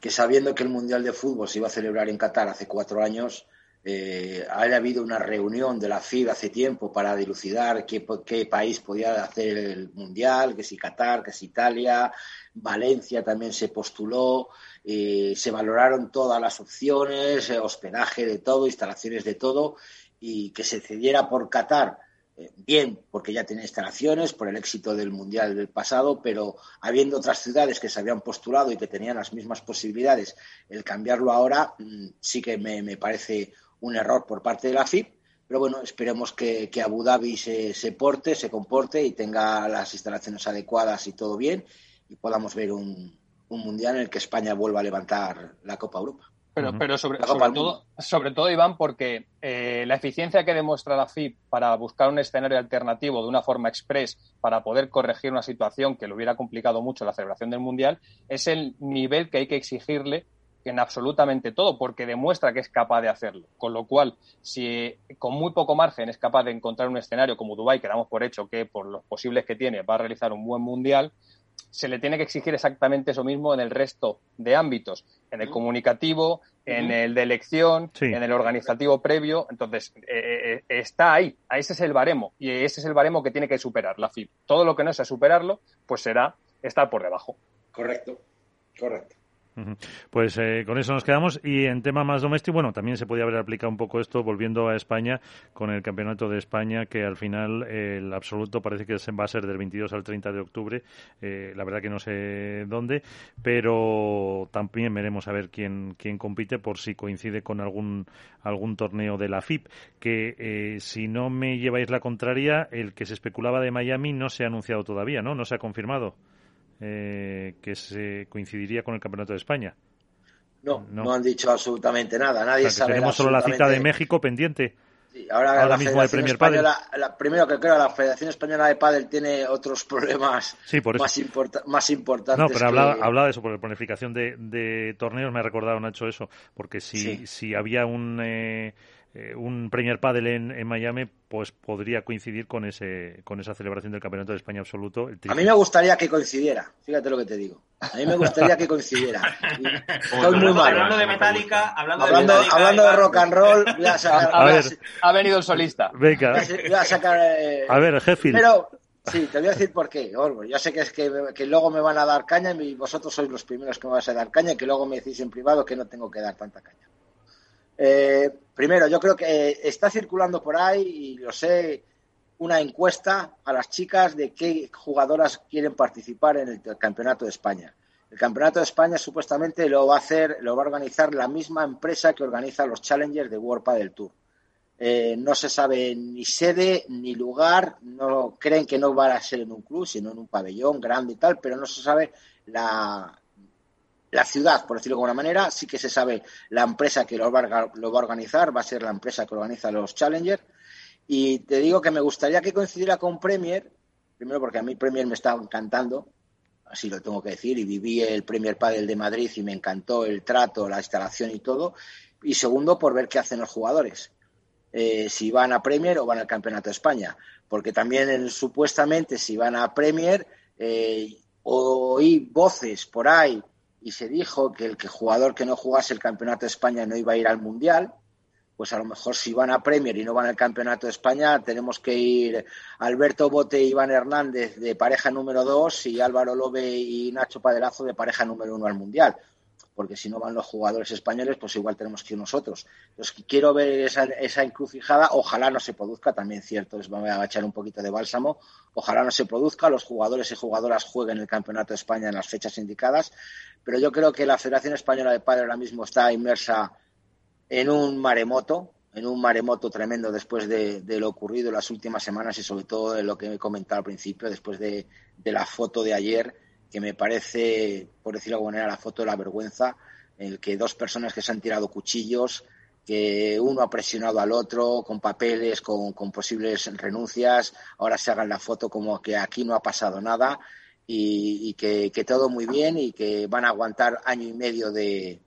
que sabiendo que el Mundial de Fútbol se iba a celebrar en Qatar hace cuatro años, eh, haya habido una reunión de la FIB hace tiempo para dilucidar qué, país podía hacer el Mundial, que si Qatar, que si Italia, Valencia también se postuló, eh, se valoraron todas las opciones, eh, hospedaje de todo, instalaciones de todo, y que se cediera por Qatar eh, bien porque ya tiene instalaciones, por el éxito del Mundial del pasado, pero habiendo otras ciudades que se habían postulado y que tenían las mismas posibilidades, el cambiarlo ahora mm, sí que me, parece un error por parte de la FIP. Pero bueno, esperemos que, Abu Dhabi se, se, porte, se comporte y tenga las instalaciones adecuadas y todo bien y podamos ver un, un mundial en el que España vuelva a levantar la Copa Europa. Pero, pero sobre, todo, sobre todo, Iván, porque eh, la eficiencia que demuestra la FIP para buscar un escenario alternativo de una forma express para poder corregir una situación que le hubiera complicado mucho la celebración del Mundial es el nivel que hay que exigirle en absolutamente todo, porque demuestra que es capaz de hacerlo. Con lo cual, si con muy poco margen es capaz de encontrar un escenario como Dubái, que damos por hecho que por los posibles que tiene va a realizar un buen Mundial, se le tiene que exigir exactamente eso mismo en el resto de ámbitos, en el comunicativo, en el de elección, en el organizativo previo. Entonces, eh, eh, eh, está ahí, ese es el baremo, y ese es el baremo que tiene que superar la FIP. Todo lo que no sea superarlo, pues será estar por debajo. Correcto, correcto. Pues eh, con eso nos quedamos. Y en tema más doméstico, bueno, también se podía haber aplicado un poco esto volviendo a España con el Campeonato de España, que al final el absoluto parece que va a ser del 22 al 30 de octubre. Eh, la verdad que no sé dónde, pero también veremos a ver quién, quién compite por si coincide con algún, algún torneo de la FIP. Que eh, si no me lleváis la contraria, el que se especulaba de Miami no se ha anunciado todavía, ¿no? No se ha confirmado. Eh, que se coincidiría con el Campeonato de España. No, no, han dicho absolutamente nada. Nadie sabe. Tenemos solo la cita de México pendiente. ahora, mismo el Premier La, primero que creo, la Federación Española de Padel tiene otros problemas Más, más, importantes. No, pero hablaba, de eso, por la planificación de, torneos, me ha recordado Nacho eso, porque si, si había un. Eh, eh, un Premier Padel en, Miami pues podría coincidir con ese con esa celebración del Campeonato de España absoluto. a mí me gustaría que coincidiera, fíjate lo que te digo. A mí me gustaría que coincidiera. Hablando de Metallica, hablando, de, rock and roll, voy a sacar, ha venido el solista. Venga. Voy a sacar eh, A ver, jefe. Pero Sí, te voy a decir por qué, Yo sé que es que, que, luego me van a dar caña y vosotros sois los primeros que me vais a dar caña y que luego me decís en privado que no tengo que dar tanta caña. Eh, primero, yo creo que está circulando por ahí, y lo sé, una encuesta a las chicas de qué jugadoras quieren participar en el Campeonato de España. El Campeonato de España supuestamente lo va a hacer, lo va a organizar la misma empresa que organiza los Challengers de World del Tour. Eh, no se sabe ni sede ni lugar, no creen que no va a ser en un club, sino en un pabellón grande y tal, pero no se sabe la, la ciudad, por decirlo de alguna manera, sí que se sabe la empresa que lo va, lo va a organizar, va a ser la empresa que organiza los Challenger. Y te digo que me gustaría que coincidiera con Premier, primero porque a mí Premier me está encantando, así lo tengo que decir, y viví el Premier Padel de Madrid y me encantó el trato, la instalación y todo. Y segundo, por ver qué hacen los jugadores. Eh, si van a Premier o van al Campeonato de España. Porque también supuestamente si van a Premier, eh, oí voces por ahí y se dijo que el que jugador que no jugase el Campeonato de España no iba a ir al Mundial, pues a lo mejor si van a Premier y no van al Campeonato de España, tenemos que ir Alberto Bote y Iván Hernández de pareja número dos y Álvaro Lobe y Nacho Padelazo de pareja número uno al Mundial. Porque si no van los jugadores españoles, pues igual tenemos que ir nosotros. Entonces, quiero ver esa, esa encrucijada, ojalá no se produzca, también cierto, les voy a echar un poquito de bálsamo, ojalá no se produzca, los jugadores y jugadoras jueguen el Campeonato de España en las fechas indicadas, pero yo creo que la Federación Española de Padre ahora mismo está inmersa en un maremoto, en un maremoto tremendo después de, lo ocurrido en las últimas semanas y sobre todo de lo que he comentado al principio, después de la foto de ayer que me parece, por decirlo de alguna manera, la foto de la vergüenza, en el que dos personas que se han tirado cuchillos, que uno ha presionado al otro con papeles, con, posibles renuncias, ahora se hagan la foto como que aquí no ha pasado nada. Y, que, todo muy bien y que van a aguantar año y medio de,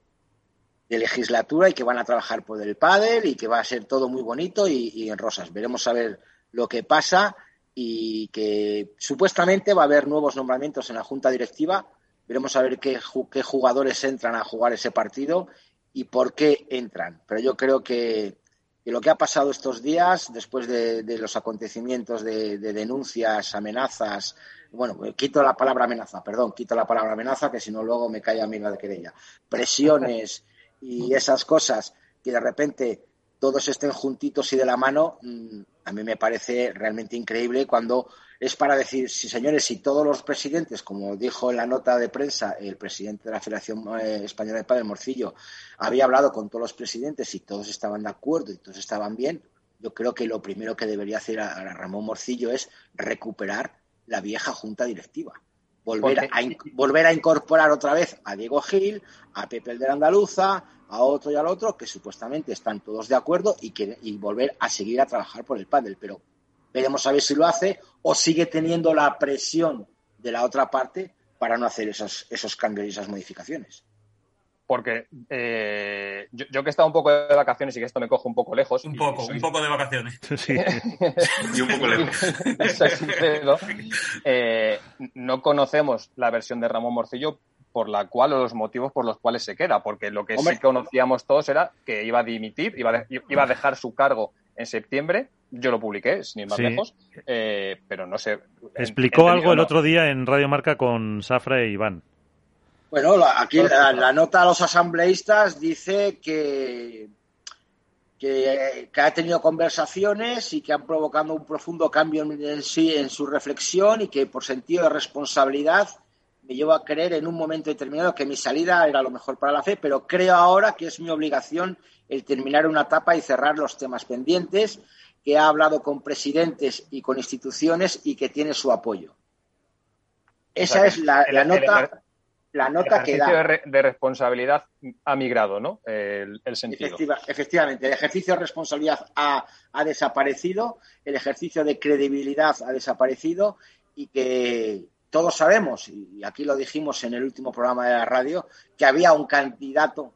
legislatura y que van a trabajar por el pádel y que va a ser todo muy bonito y, en rosas. Veremos a ver lo que pasa y que supuestamente va a haber nuevos nombramientos en la junta directiva. Veremos a ver qué, qué jugadores entran a jugar ese partido y por qué entran. Pero yo creo que, lo que ha pasado estos días, después de, los acontecimientos de, denuncias, amenazas, bueno, quito la palabra amenaza, perdón, quito la palabra amenaza, que si no luego me cae a mí la de querella, presiones y esas cosas que de repente todos estén juntitos y de la mano, mm, a mí me parece realmente increíble cuando es para decir, sí señores, si todos los presidentes, como dijo en la nota de prensa el presidente de la Federación eh, Española de Padre Morcillo, había hablado con todos los presidentes y todos estaban de acuerdo y todos estaban bien, yo creo que lo primero que debería hacer a, Ramón Morcillo es recuperar la vieja junta directiva. Volver a, volver a incorporar otra vez a Diego Gil, a Pepe el de la Andaluza, a otro y al otro, que supuestamente están todos de acuerdo y, que, y volver a seguir a trabajar por el pádel. Pero veremos a ver si lo hace o sigue teniendo la presión de la otra parte para no hacer esos, esos cambios y esas modificaciones porque eh, yo, que he estado un poco de vacaciones y que esto me coge un poco lejos. Un poco, un poco de vacaciones. Sí. y un poco lejos. Eh, no conocemos la versión de Ramón Morcillo por la cual o los motivos por los cuales se queda, porque lo que sí conocíamos todos era que iba a dimitir, iba a, iba a dejar su cargo en septiembre. Yo lo publiqué, sin ir más lejos, eh, pero no sé. Explicó algo el otro día en Radio Marca con Safra e Iván. Bueno, aquí la, nota a los asambleístas dice que, que, ha tenido conversaciones y que han provocado un profundo cambio en, sí en su reflexión y que por sentido de responsabilidad me llevo a creer en un momento determinado que mi salida era lo mejor para la fe, pero creo ahora que es mi obligación el terminar una etapa y cerrar los temas pendientes, que ha hablado con presidentes y con instituciones y que tiene su apoyo. Esa es la, nota la nota que da. De, de, responsabilidad ha migrado, ¿no? El, sentido. efectivamente, el ejercicio de responsabilidad ha, desaparecido, el ejercicio de credibilidad ha desaparecido y que todos sabemos, y aquí lo dijimos en el último programa de la radio, que había un candidato,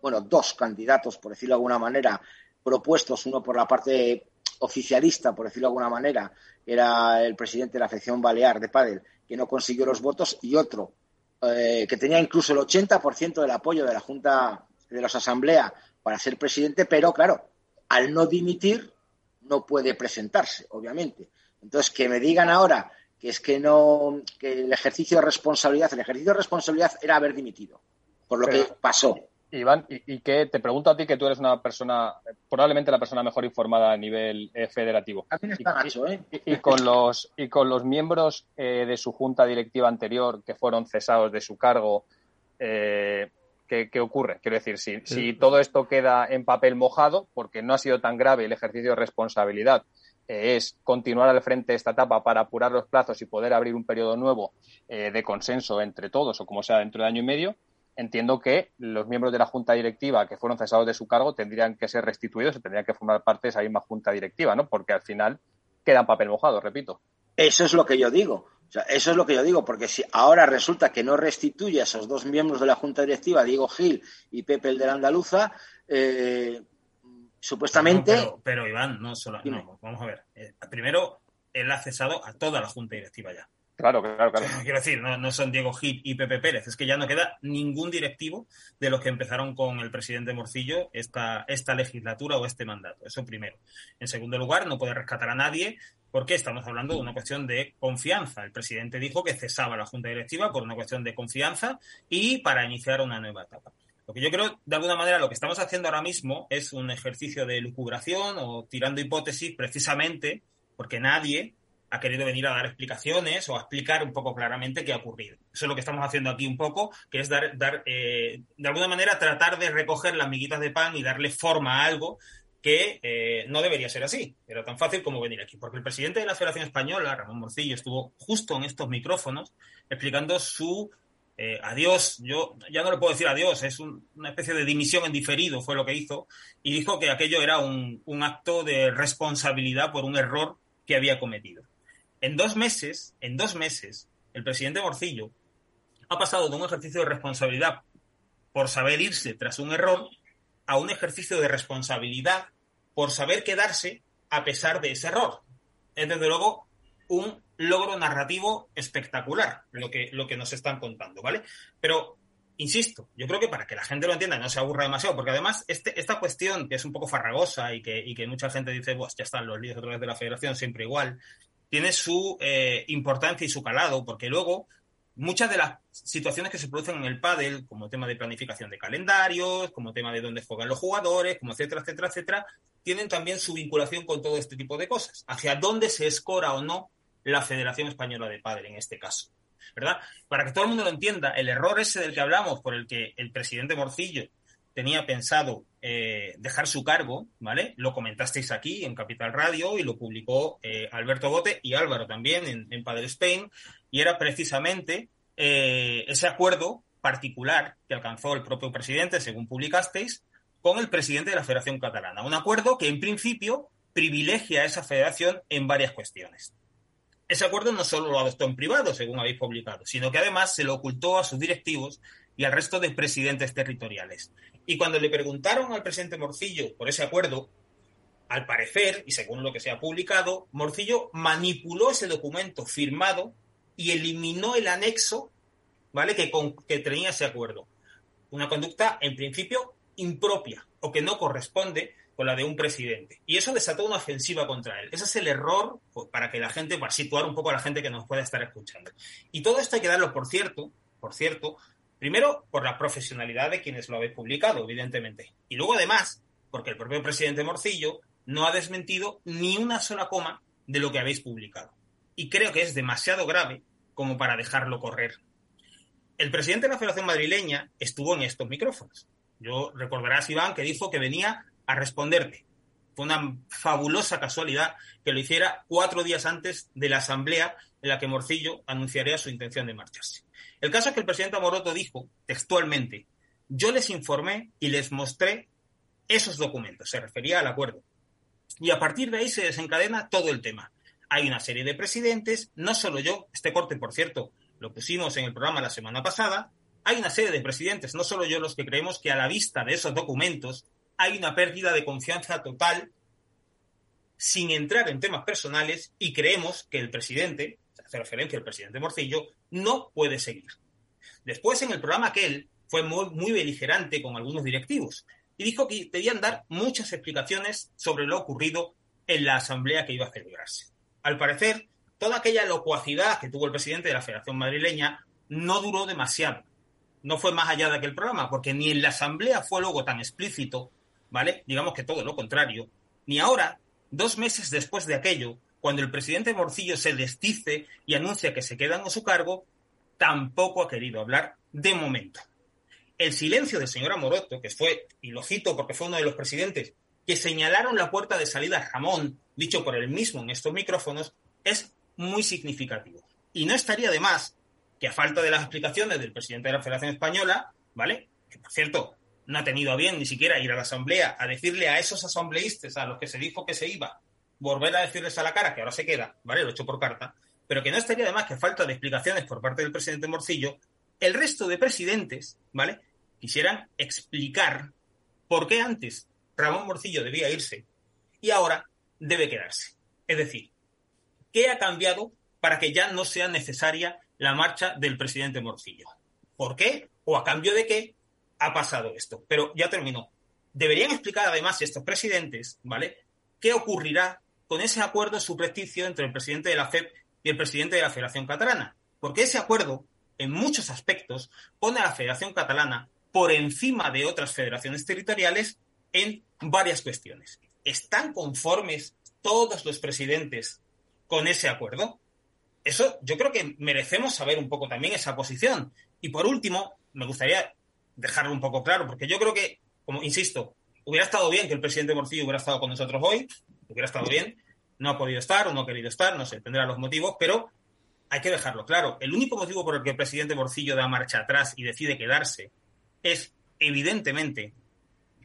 bueno, dos candidatos, por decirlo de alguna manera, propuestos, uno por la parte oficialista, por decirlo de alguna manera, era el presidente de la afección balear de Padel, que no consiguió los votos, y otro eh, que tenía incluso el 80% del apoyo de la Junta de las Asambleas para ser presidente, pero claro, al no dimitir no puede presentarse, obviamente. Entonces, que me digan ahora que es que no, que el ejercicio de responsabilidad, el ejercicio de responsabilidad era haber dimitido, por lo que pasó. Iván, y, que te pregunto a ti que tú eres una persona, probablemente la persona mejor informada a nivel eh, federativo. ¿eh? y, con los y con los miembros eh, de su junta directiva anterior que fueron cesados de su cargo, ¿qué, ocurre? Quiero decir, si, si todo esto queda en papel mojado, porque no ha sido tan grave el ejercicio de responsabilidad, es continuar al frente de esta etapa para apurar los plazos y poder abrir un periodo nuevo de consenso entre todos o como sea dentro de año y medio, entiendo que los miembros de la junta directiva que fueron cesados de su cargo tendrían que ser restituidos y tendrían que formar parte de esa misma junta directiva, ¿no? Porque al final queda papel mojado, repito. Eso es lo que yo digo. eso es lo que yo digo, porque si ahora resulta que no restituye a esos dos miembros de la junta directiva, Diego Gil y Pepe el de la Andaluza, eh, supuestamente. pero, Iván, no solo. No, vamos a ver. Eh, primero, él ha cesado a toda la junta directiva ya. Claro, claro, claro. Quiero decir, no, son Diego Gil y Pepe Pérez, es que ya no queda ningún directivo de los que empezaron con el presidente Morcillo esta, esta legislatura o este mandato. Eso primero. En segundo lugar, no puede rescatar a nadie porque estamos hablando de una cuestión de confianza. El presidente dijo que cesaba la junta directiva por una cuestión de confianza y para iniciar una nueva etapa. Lo que yo creo, de alguna manera, lo que estamos haciendo ahora mismo es un ejercicio de lucubración o tirando hipótesis precisamente porque nadie ha querido venir a dar explicaciones o a explicar un poco claramente qué ha ocurrido. Eso es lo que estamos haciendo aquí un poco, que es dar, dar eh, de alguna manera tratar de recoger las miguitas de pan y darle forma a algo que eh, no debería ser así. Era tan fácil como venir aquí. Porque el presidente de la Federación Española, Ramón Morcillo, estuvo justo en estos micrófonos explicando su eh, adiós. Yo ya no le puedo decir adiós, es una especie de dimisión en diferido, fue lo que hizo. Y dijo que aquello era un, un acto de responsabilidad por un error que había cometido. En dos meses, en dos meses, el presidente Morcillo ha pasado de un ejercicio de responsabilidad por saber irse tras un error a un ejercicio de responsabilidad por saber quedarse a pesar de ese error. Es desde luego un logro narrativo espectacular lo que, lo que nos están contando, ¿vale? Pero, insisto, yo creo que para que la gente lo entienda y no se aburra demasiado, porque además este, esta cuestión que es un poco farragosa y que, y que mucha gente dice, pues ya están los líos otra vez de la federación, siempre igual, tiene su eh, importancia y su calado, porque luego muchas de las situaciones que se producen en el pádel, como tema de planificación de calendarios, como tema de dónde juegan los jugadores, como etcétera, etcétera, etcétera, tienen también su vinculación con todo este tipo de cosas, hacia dónde se escora o no la Federación Española de Pádel en este caso. ¿Verdad? Para que todo el mundo lo entienda, el error ese del que hablamos, por el que el presidente Morcillo tenía pensado eh, dejar su cargo, ¿vale? Lo comentasteis aquí en Capital Radio y lo publicó eh, Alberto Bote y Álvaro también en, en Padel Spain, y era precisamente eh, ese acuerdo particular que alcanzó el propio presidente, según publicasteis, con el presidente de la Federación Catalana. Un acuerdo que en principio privilegia a esa federación en varias cuestiones. Ese acuerdo no solo lo adoptó en privado, según habéis publicado, sino que además se lo ocultó a sus directivos y al resto de presidentes territoriales. Y cuando le preguntaron al presidente Morcillo por ese acuerdo, al parecer, y según lo que se ha publicado, Morcillo manipuló ese documento firmado y eliminó el anexo, ¿vale? Que, con, que tenía ese acuerdo. Una conducta, en principio, impropia o que no corresponde con la de un presidente. Y eso desató una ofensiva contra él. Ese es el error pues, para que la gente, para situar un poco a la gente que nos pueda estar escuchando. Y todo esto hay que darlo, por cierto, por cierto, primero por la profesionalidad de quienes lo habéis publicado, evidentemente. Y luego, además, porque el propio presidente Morcillo no ha desmentido ni una sola coma de lo que habéis publicado. Y creo que es demasiado grave como para dejarlo correr. El presidente de la Federación Madrileña estuvo en estos micrófonos. Yo recordarás, Iván, que dijo que venía a responderte. Fue una fabulosa casualidad que lo hiciera cuatro días antes de la asamblea en la que Morcillo anunciaría su intención de marcharse. El caso es que el presidente Amoroto dijo textualmente, yo les informé y les mostré esos documentos, se refería al acuerdo. Y a partir de ahí se desencadena todo el tema. Hay una serie de presidentes, no solo yo, este corte, por cierto, lo pusimos en el programa la semana pasada, hay una serie de presidentes, no solo yo, los que creemos que a la vista de esos documentos hay una pérdida de confianza total sin entrar en temas personales y creemos que el presidente, se hace referencia al presidente Morcillo, no puede seguir. Después, en el programa aquel, fue muy, beligerante con algunos directivos y dijo que debían dar muchas explicaciones sobre lo ocurrido en la asamblea que iba a celebrarse. Al parecer, toda aquella locuacidad que tuvo el presidente de la Federación Madrileña no duró demasiado no fue más allá de aquel programa, porque ni en la asamblea fue luego tan explícito, ¿vale? Digamos que todo lo contrario, ni ahora, dos meses después de aquello, cuando el presidente Morcillo se desdice y anuncia que se queda en su cargo, tampoco ha querido hablar de momento. El silencio del señor Amoroto, que fue, y lo cito porque fue uno de los presidentes, que señalaron la puerta de salida a Ramón, dicho por él mismo en estos micrófonos, es muy significativo. Y no estaría de más que a falta de las explicaciones del presidente de la Federación Española, ¿vale? Que por cierto, no ha tenido a bien ni siquiera ir a la asamblea a decirle a esos asambleístas a los que se dijo que se iba, volver a decirles a la cara que ahora se queda, ¿vale? Lo he hecho por carta, pero que no estaría de más que falta de explicaciones por parte del presidente Morcillo, el resto de presidentes, ¿vale? Quisieran explicar por qué antes Ramón Morcillo debía irse y ahora debe quedarse. Es decir, ¿qué ha cambiado para que ya no sea necesaria la marcha del presidente Morcillo. ¿Por qué? ¿O a cambio de qué ha pasado esto? Pero ya terminó. Deberían explicar además estos presidentes, ¿vale? ¿Qué ocurrirá con ese acuerdo subrepticio entre el presidente de la FEP y el presidente de la Federación Catalana? Porque ese acuerdo, en muchos aspectos, pone a la Federación Catalana por encima de otras federaciones territoriales en varias cuestiones. ¿Están conformes todos los presidentes con ese acuerdo? eso yo creo que merecemos saber un poco también esa posición. Y por último, me gustaría dejarlo un poco claro, porque yo creo que, como insisto, hubiera estado bien que el presidente Morcillo hubiera estado con nosotros hoy, hubiera estado bien, no ha podido estar o no ha querido estar, no sé, tendrá los motivos, pero hay que dejarlo claro. El único motivo por el que el presidente Morcillo da marcha atrás y decide quedarse es, evidentemente,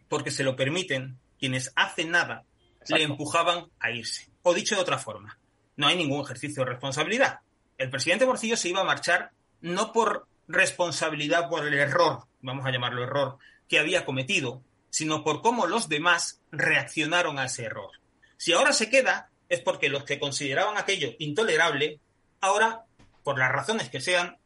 porque se lo permiten quienes hace nada le empujaban a irse. O dicho de otra forma, no hay ningún ejercicio de responsabilidad. el presidente Morcillo se iba a marchar no por responsabilidad por el error, vamos a llamarlo error, que había cometido, sino por cómo los demás reaccionaron a ese error. Si ahora se queda, es porque los que consideraban aquello intolerable, ahora, por las razones que sean,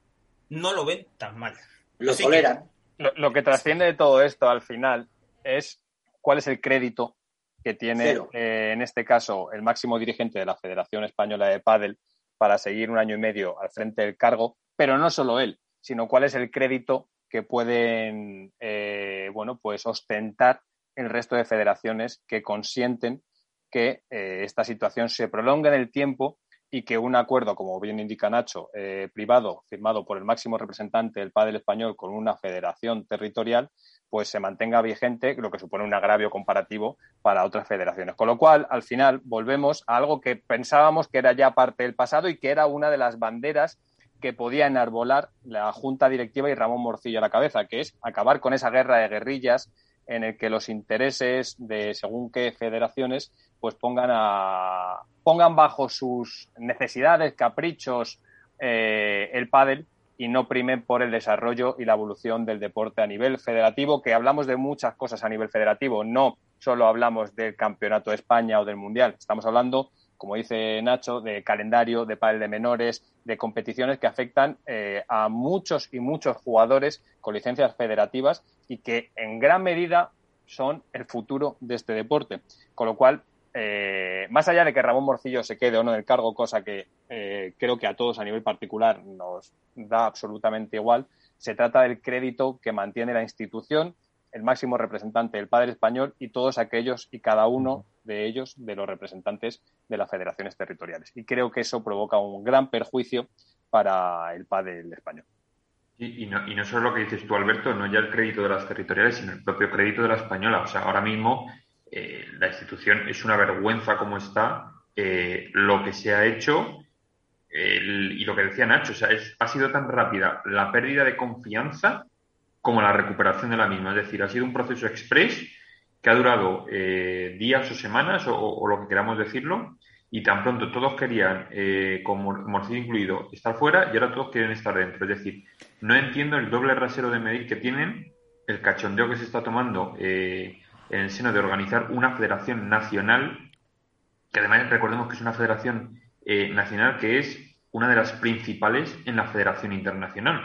no lo ven tan mal. Lo toleran. lo, que trasciende de todo esto al final es cuál es el crédito que tiene, eh, en este caso, el máximo dirigente de la Federación Española de Pádel para seguir un año y medio al frente del cargo, pero no solo él, sino cuál es el crédito que pueden, eh, bueno, pues ostentar el resto de federaciones que consienten que eh, esta situación se prolongue en el tiempo y que un acuerdo, como bien indica Nacho, privado, firmado por el máximo representante del pádel español con una federación territorial, pues se mantenga vigente, lo que supone un agravio comparativo para otras federaciones. Con lo cual, al final, volvemos a algo que pensábamos que era ya parte del pasado y que era una de las banderas que podía enarbolar la Junta Directiva y Ramón Morcillo a la cabeza, que es acabar con esa guerra de guerrillas en el que los intereses de según qué federaciones pues pongan a pongan bajo sus necesidades, caprichos eh, el pádel y no primen por el desarrollo y la evolución del deporte a nivel federativo, que hablamos de muchas cosas a nivel federativo, no solo hablamos del Campeonato de España o del Mundial, estamos hablando, como dice Nacho, de calendario, de pádel de menores, de competiciones que afectan eh, a muchos y muchos jugadores con licencias federativas y que en gran medida son el futuro de este deporte. Con lo cual, eh, más allá de que Ramón Morcillo se quede o no en el cargo, cosa que eh, creo que a todos a nivel particular nos da absolutamente igual, se trata del crédito que mantiene la institución, el máximo representante del padre español y todos aquellos y cada uno de ellos de los representantes de las federaciones territoriales. Y creo que eso provoca un gran perjuicio para el padre español. Y, no, y no solo lo que dices tú, Alberto, no ya el crédito de las territoriales, sino el propio crédito de la española. O sea, ahora mismo eh, la institución es una vergüenza como está, eh, lo que se ha hecho y lo que decía Nacho, o sea, es, ha sido tan rápida la pérdida de confianza como la recuperación de la misma. Es decir, ha sido un proceso express que ha durado eh, días o semanas o, lo que queramos decirlo y tan pronto todos querían, como Morcillo incluido, estar fuera y ahora todos quieren estar dentro. Es decir, no entiendo el doble rasero de medir que tienen, el cachondeo que se está tomando en el seno de organizar una federación nacional, que además recordemos que es una federación eh, nacional que es una de las principales en la federación internacional.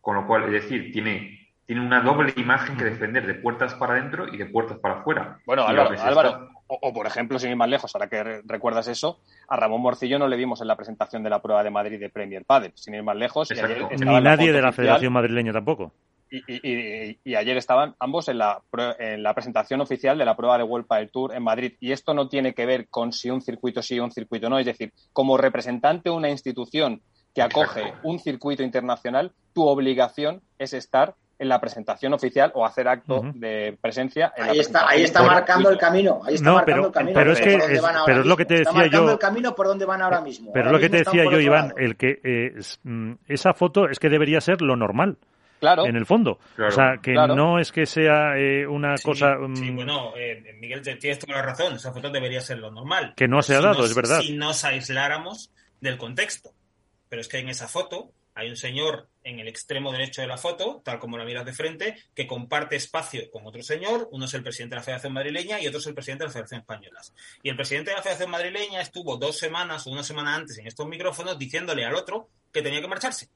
Con lo cual, es decir, tiene, tiene una doble imagen que defender de puertas para adentro y de puertas para afuera. Bueno, Álvaro, o, por ejemplo, sin ir más lejos, ahora que recuerdas eso, a Ramón Morcillo no le vimos en la presentación de la prueba de Madrid de Premier Padel, sin ir más lejos. Ni nadie de la Federación Madrileña tampoco. Y, ayer estaban ambos en la, en la presentación oficial de la prueba de World del Tour en Madrid. Y esto no tiene que ver con si un circuito sí o un circuito no. Es decir, como representante de una institución que acoge un circuito internacional, tu obligación es estar en la presentación oficial o hacer acto de presencia. En ahí, está, ahí está marcando el camino. Ahí está marcando el camino. Pero es que pero es lo que te decía está yo. el camino por donde van ahora mismo. Pero es lo que te decía yo, Iván, el que eh, mm, esa foto es que debería ser lo normal. En el fondo. o sea, que no es que sea eh, una cosa. Sí, mm, bueno, eh, Miguel, tienes toda la razón. Esa foto debería ser lo normal. Que no se ha dado, es verdad. Si nos aisláramos del contexto. Pero es que en esa foto hay un señor en el extremo derecho de la foto, tal como la miras de frente, que comparte espacio con otro señor. Uno es el presidente de la Federación Madrileña y otro es el presidente de la Federación Española. Y el presidente de la Federación Madrileña estuvo dos semanas o una semana antes en estos micrófonos diciéndole al otro que tenía que marcharse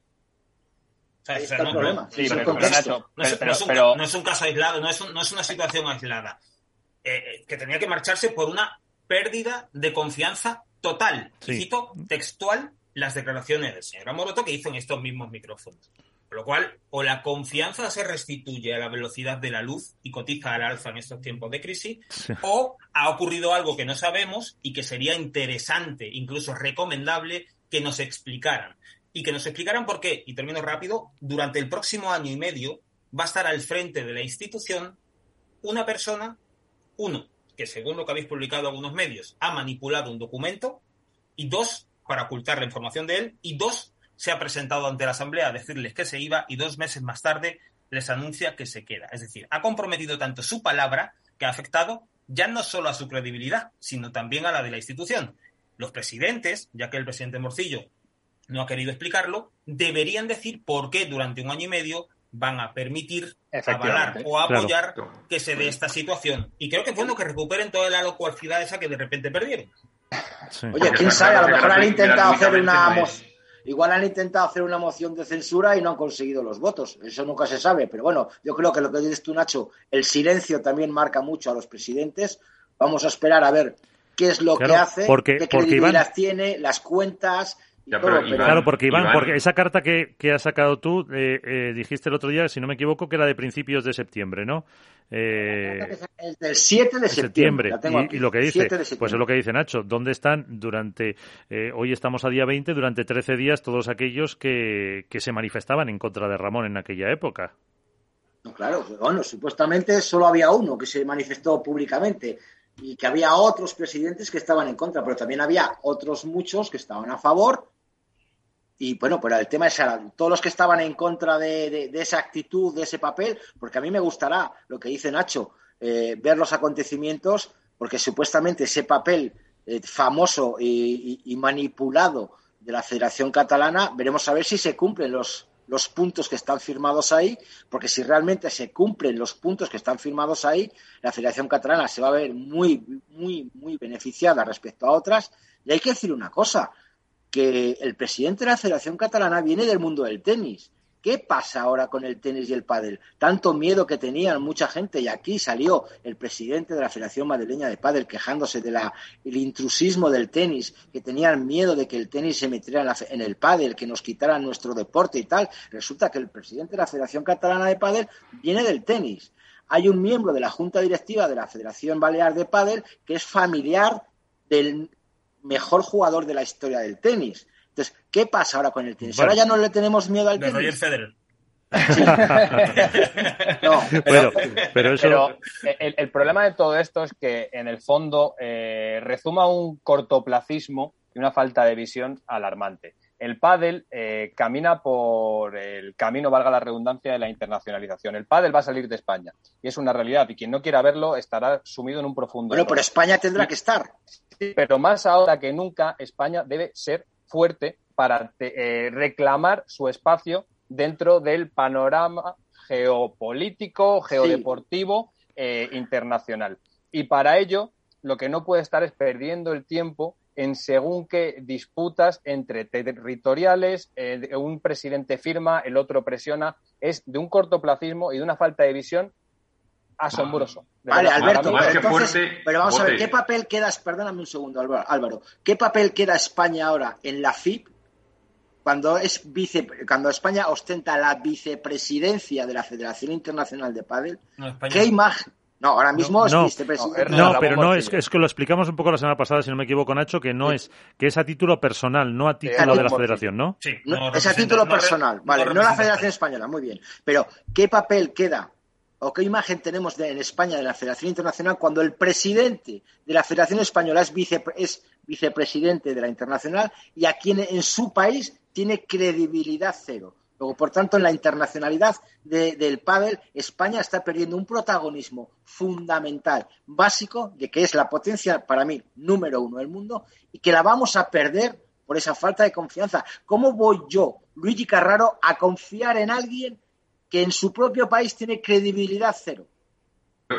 no, es un caso aislado, no es, no es una situación aislada. Eh, eh, que tenía que marcharse por una pérdida de confianza total. Cito textual las declaraciones del señor Amoroto que hizo en estos mismos micrófonos. Con lo cual, o la confianza se restituye a la velocidad de la luz y cotiza al alza en estos tiempos de crisis, o ha ocurrido algo que no sabemos y que sería interesante, incluso recomendable, que nos explicaran y que nos explicaran por qué, y termino rápido, durante el próximo año y medio va a estar al frente de la institución una persona, uno, que según lo que habéis publicado algunos medios, ha manipulado un documento, y dos, para ocultar la información de él, y dos, se ha presentado ante la Asamblea a decirles que se iba y dos meses más tarde les anuncia que se queda. Es decir, ha comprometido tanto su palabra que ha afectado ya no solo a su credibilidad, sino también a la de la institución. Los presidentes, ya que el presidente Morcillo no ha querido explicarlo, deberían decir por qué durante un año y medio van a permitir avalar o apoyar que se dé esta situación. Y creo que fue bueno que recuperen toda la locuacidad esa que de repente perdieron. Oye, quién sabe, a lo mejor han intentado hacer una Igual han intentado hacer una moción de censura y no han conseguido los votos. Eso nunca se sabe. Pero bueno, yo creo que lo que dices tú, Nacho, el silencio también marca mucho a los presidentes. Vamos a esperar a ver qué es lo que hace, porque, qué credibilidad tiene, las cuentas, claro, porque Iván, porque esa carta que, que has sacado tú, eh, eh, dijiste el otro día, si no me equivoco, que era de principios de septiembre, ¿no? Eh, es del 7 de septiembre. Y, lo que dice, pues es lo que dice Nacho, ¿dónde están durante, eh, hoy estamos a día 20, durante 13 días todos aquellos que, que se manifestaban en contra de Ramón en aquella época? No, claro, bueno, supuestamente solo había uno que se manifestó públicamente y que había otros presidentes que estaban en contra, pero también había otros muchos que estaban a favor y bueno, pero el tema es todos los que estaban en contra de, esa actitud, de ese papel, porque a mí me gustará lo que dice Nacho, eh, ver los acontecimientos, porque supuestamente ese papel eh, famoso y, manipulado de la Federación Catalana, veremos a ver si se cumplen los, los puntos que están firmados ahí, porque si realmente se cumplen los puntos que están firmados ahí, la Federación Catalana se va a ver muy, muy, muy beneficiada respecto a otras. Y hay que decir una cosa, que el presidente de la Federación Catalana viene del mundo del tenis. ¿Qué pasa ahora con el tenis y el pádel? Tanto miedo que tenían mucha gente y aquí salió el presidente de la Federación Madrileña de Pádel quejándose del intrusismo del tenis, que tenían miedo de que el tenis se metiera en, el pádel, que nos quitaran nuestro deporte y tal. Resulta que el presidente de la Federación Catalana de Pádel viene del tenis. Hay un miembro de la Junta Directiva de la Federación Balear de Pádel que es familiar del mejor jugador de la historia del tenis. Entonces, ¿qué pasa ahora con el tenis? ahora ya no le tenemos miedo al tenis. Roger Federer. no, pero, pero, el, problema de todo esto es que en el fondo eh, rezuma un cortoplacismo y una falta de visión alarmante. El pádel eh, camina por el camino, valga la redundancia, de la internacionalización. El pádel va a salir de España y es una realidad y quien no quiera verlo estará sumido en un profundo. Bueno, pero España tendrá que estar pero más ahora que nunca España debe ser fuerte para eh, reclamar su espacio dentro del panorama geopolítico, geodeportivo eh, internacional. Y para ello, lo que no puede estar es perdiendo el tiempo en según qué disputas entre territoriales, eh, un presidente firma, el otro presiona, es de un cortoplacismo y de una falta de visión asombroso. Vale, Alberto, pero, vamos a ver, ¿qué papel queda, perdóname un segundo, Álvaro, ¿qué papel queda España ahora en la FIP cuando es vice, cuando España ostenta la vicepresidencia de la Federación Internacional de Padel? ¿Qué imagen? No, ahora mismo es vicepresidente. No, pero no, es, es, que lo explicamos un poco la semana pasada, si no me equivoco, Nacho, que no es, que es a título personal, no a título de la federación, ¿no? Sí, es a título personal, vale, no la Federación Española, muy bien. Pero, ¿qué papel queda o qué imagen tenemos de, en España de la Federación Internacional cuando el presidente de la Federación Española es, es vicepresidente de la Internacional y aquí en, su país tiene credibilidad cero. Luego, por tanto, en la internacionalidad del pádel, España está perdiendo un protagonismo fundamental, básico, de que es la potencia, para mí, número uno del mundo, y que la vamos a perder por esa falta de confianza. ¿Cómo voy yo, Luigi Carraro, a confiar en alguien que en su propio país tiene credibilidad cero.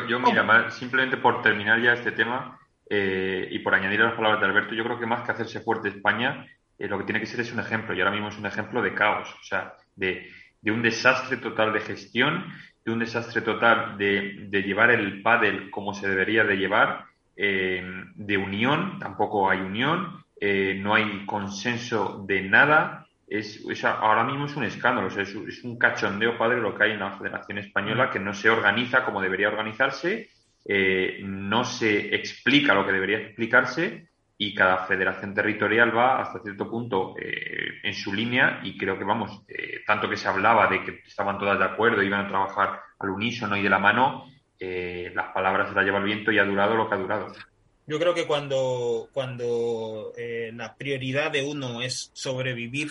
Yo, mira, simplemente por terminar ya este tema eh, y por añadir a las palabras de Alberto, yo creo que más que hacerse fuerte España, eh, lo que tiene que ser es un ejemplo, y ahora mismo es un ejemplo de caos, o sea, de, un desastre total de gestión, de un desastre total de, llevar el pádel como se debería de llevar, eh, de unión, tampoco hay unión, no hay consenso de nada, es, ahora mismo es un escándalo, es, un cachondeo padre lo que hay en la Federación Española que no se organiza como debería organizarse, eh, no se explica lo que debería explicarse y cada federación territorial va hasta cierto punto eh, en su línea y creo que vamos, eh, tanto que se hablaba de que estaban todas de acuerdo, iban a trabajar al unísono y de la mano, las palabras se las lleva el viento y ha durado lo que ha durado. Yo creo que cuando, cuando la prioridad de uno es sobrevivir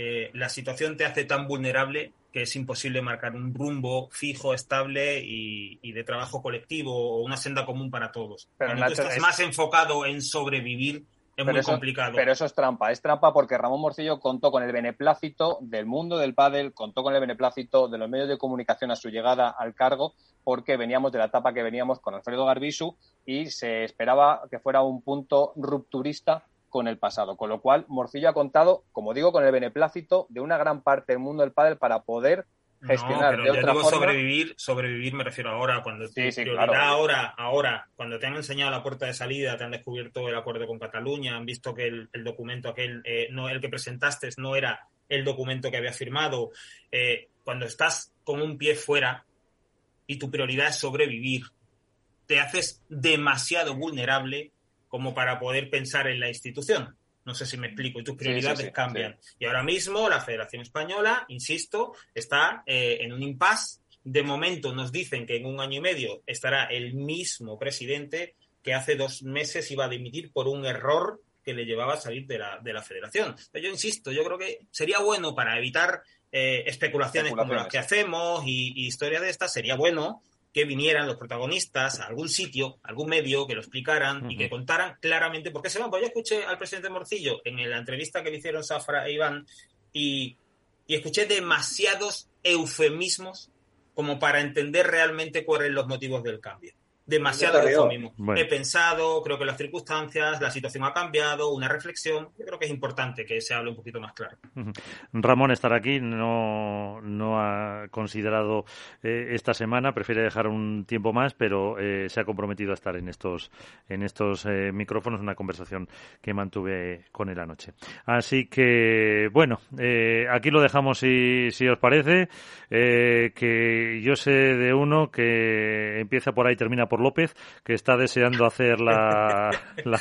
eh, la situación te hace tan vulnerable que es imposible marcar un rumbo fijo, estable y, de trabajo colectivo o una senda común para todos. Pero Cuando tú estás más enfocado en sobrevivir, es muy complicado. Pero eso es trampa, es trampa porque Ramón Morcillo contó con el beneplácito del mundo del pádel, contó con el beneplácito de los medios de comunicación a su llegada al cargo, porque veníamos de la etapa que veníamos con Alfredo Garbisu y se esperaba que fuera un punto rupturista con el pasado. Con lo cual, Morcillo ha contado, como digo, con el beneplácito de una gran parte del mundo del pádel para poder gestionar no, de otra digo forma. sobrevivir, sobrevivir me refiero ahora, cuando Sí, claro. ahora, ahora, cuando te han enseñado la puerta de salida, te han descubierto el acuerdo con Cataluña, han visto que el, el documento aquel, eh, no, el que presentaste no era el documento que había firmado, eh, cuando estás con un pie fuera y tu prioridad es sobrevivir, te haces demasiado vulnerable como para poder pensar en la institución. No sé si me explico, y tus Sí, prioridades sí, sí, cambian. Y ahora mismo la Federación Española, insisto, está eh, en un impasse. De momento nos dicen que en un año y medio estará el mismo presidente que hace dos meses iba a dimitir por un error que le llevaba a salir de la, de la federación. Pero yo insisto, yo creo que sería bueno para evitar eh, especulaciones como las que hacemos y, y historias de estas, sería bueno que vinieran los protagonistas a algún sitio, a algún medio, que lo explicaran y que contaran claramente por qué se van. Pues yo escuché al presidente Morcillo en la entrevista que le hicieron Safra e Iván y, y escuché demasiados eufemismos como para entender realmente cuáles son los motivos del cambio. Demasiado eufemismo. Bueno. He pensado, creo que las circunstancias, la situación ha cambiado, una reflexión. Yo creo que es importante que se hable un poquito más claro. Ramón estar aquí no, no ha considerado eh, esta semana, prefiere dejar un tiempo más, pero eh, se ha comprometido a estar en estos, en estos eh, micrófonos, una conversación que mantuve con él anoche. Así que, bueno, eh, aquí lo dejamos si, si os parece, eh, que yo sé de uno que empieza por ahí, termina por López, que está deseando hacer la, la,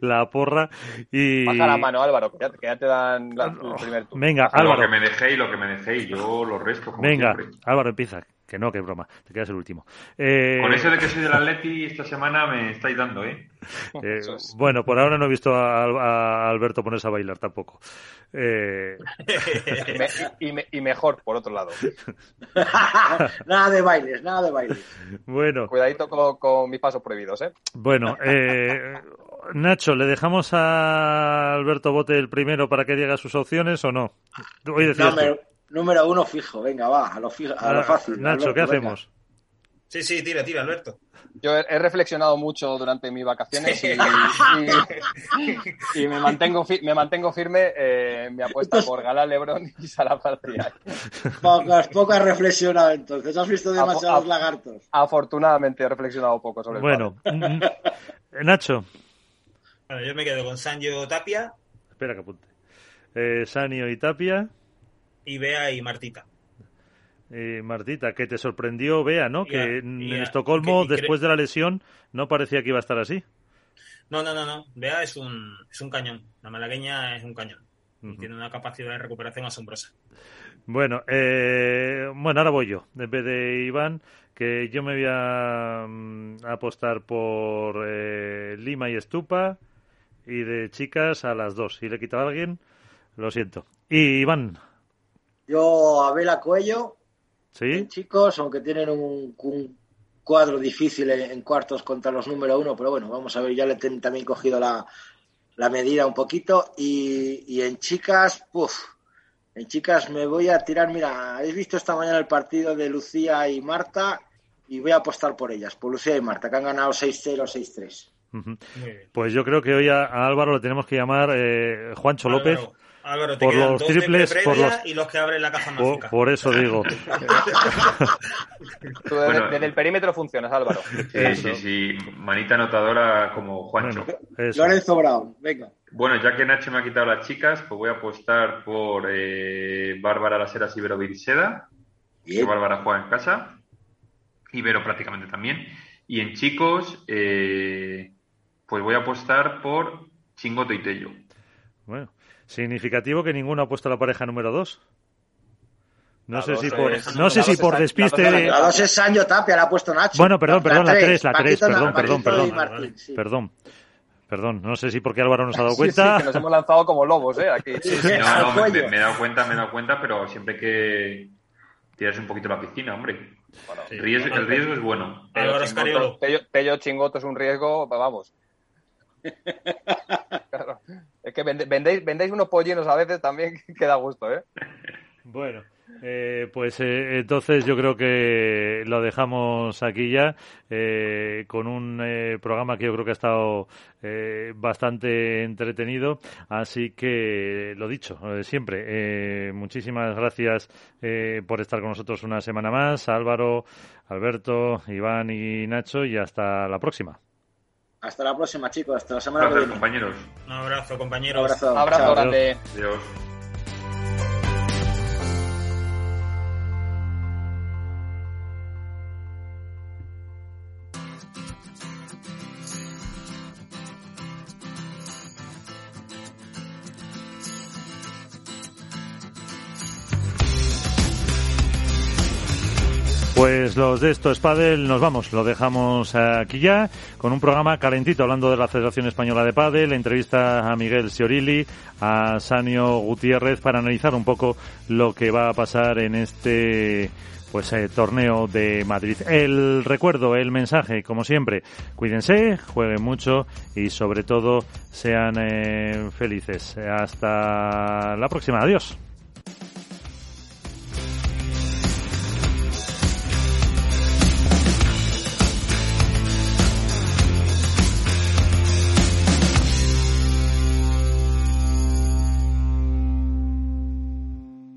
la porra y... Baja la mano, Álvaro, que ya, que ya te dan la- el primer turno. Venga, Lo Álvaro. que me dejéis, lo que me dejéis, yo lo resto. Como Venga, siempre. Álvaro, empieza. Que no, que broma. Te quedas el último. Eh, Con eso de que soy del Atleti esta semana me estáis dando, ¿eh? eh, bueno, por ahora no he visto a, a Alberto ponerse a bailar tampoco. Eh, Y, me- y me- y mejor, por otro lado. nada de bailes, nada de bailes. bueno, Cuidadito con, con mis pasos prohibidos, ¿eh? bueno. Eh, Nacho, ¿le dejamos a Alberto Bote el primero para que diga sus opciones o no? Hoy decías tú. Número, uno fijo, venga, va, a lo, fijo, a lo Ah, fácil. Nacho, ¿qué venga. hacemos? Sí, sí, tira, tira, Alberto. Yo he, he reflexionado mucho durante mis vacaciones y, y- y me, mantengo fi- me mantengo firme eh, en mi apuesta por Galán, Lebron y Salah Partida. Pocas, pocas reflexionado entonces. Has visto demasiados lagartos. Afortunadamente he reflexionado poco sobre Bueno, mm, Nacho, Bueno, yo me quedo con Sancho Tapia espera que apunte. Eh, Sanio y Tapia. Y Bea y Martita. Eh, Martita, que te sorprendió, vea, ¿no? Que en. Estocolmo, que- después de la lesión, no parecía que iba a estar así. No, no, no, no. Bea es un, es un cañón. La malagueña es un cañón. Y tiene una capacidad de recuperación asombrosa. Bueno, eh, bueno, ahora voy yo, en vez de Iván, que yo me voy a, mm, a apostar por eh, Lima y Estupa y de chicas a las dos. Si le he quitado a alguien, lo siento. Y Iván, Yo, Abela Cuello, ¿sí? chicos, aunque tienen un, un cuadro difícil en, cuartos contra los número uno, pero bueno, vamos a ver, ya le ten- también cogido la, la medida un poquito. Y, y en chicas, puff, en chicas me voy a tirar, mira, habéis visto esta mañana el partido de Lucía y Marta y voy a apostar por ellas, por Lucía y Marta, que han ganado 6-0, 6-3. Ujú. Muy bien. Pues yo creo que hoy a, a Álvaro le tenemos que llamar eh, Juancho López. Álvaro, te por quedan los dos triples, de por los- y los que abren la caja Por, mágica. por eso digo. Tú desde, Bueno. desde el perímetro funcionas, Álvaro. Sí, sí, sí. Manita anotadora como Juancho. Bueno. Lorenzo Brown, venga. Bueno, ya que Nacho me ha quitado las chicas, pues voy a apostar por eh, Bárbara Las Heras Ibero Virseda, que. Bárbara juega en casa, Ibero prácticamente también. Y en chicos, eh, pues voy a apostar por Chingoto y Tello. Bueno, significativo que ninguno ha puesto la pareja número dos. No La sé dos si por, no sé si por despiste de... La dos es Sancho Tapia, la ha puesto Nacho. Bueno, perdón, perdón, la tres, la tres, Paquito, perdón, Paquito perdón, perdón. Martín, sí. Perdón, perdón. No sé si porque Álvaro nos ha dado Sí, sí, cuenta. que nos hemos lanzado como lobos, ¿eh? Aquí. No, no, me, me- me he dado cuenta, me he dado cuenta, pero siempre que tirarse un poquito la piscina, hombre. Bueno. Riesgo- el riesgo es bueno. Álvaro Tello Tello- Tello Chingoto es un riesgo, vamos. Que vendéis, vendéis unos pollinos a veces también que da gusto, ¿eh? Bueno. Eh, pues eh, entonces yo creo que lo dejamos aquí ya eh, con un programa que yo creo que ha estado bastante entretenido. Así que lo dicho, siempre, muchísimas gracias por estar con nosotros una semana más. Álvaro, Alberto, Iván y Nacho y hasta la próxima. Hasta la próxima, chicos. Hasta la semana que viene. compañeros. Un abrazo, compañeros. Un abrazo. abrazo grande. Adiós. Pues los de esto Padel nos vamos, lo dejamos aquí ya con un programa calentito hablando de la Federación Española de Padel, entrevista a Miguel Siorilli, a Sanio Gutiérrez para analizar un poco lo que va a pasar en este pues eh, torneo de Madrid. El recuerdo, el mensaje, como siempre, cuídense, jueguen mucho y sobre todo sean eh, felices. Hasta la próxima, adiós.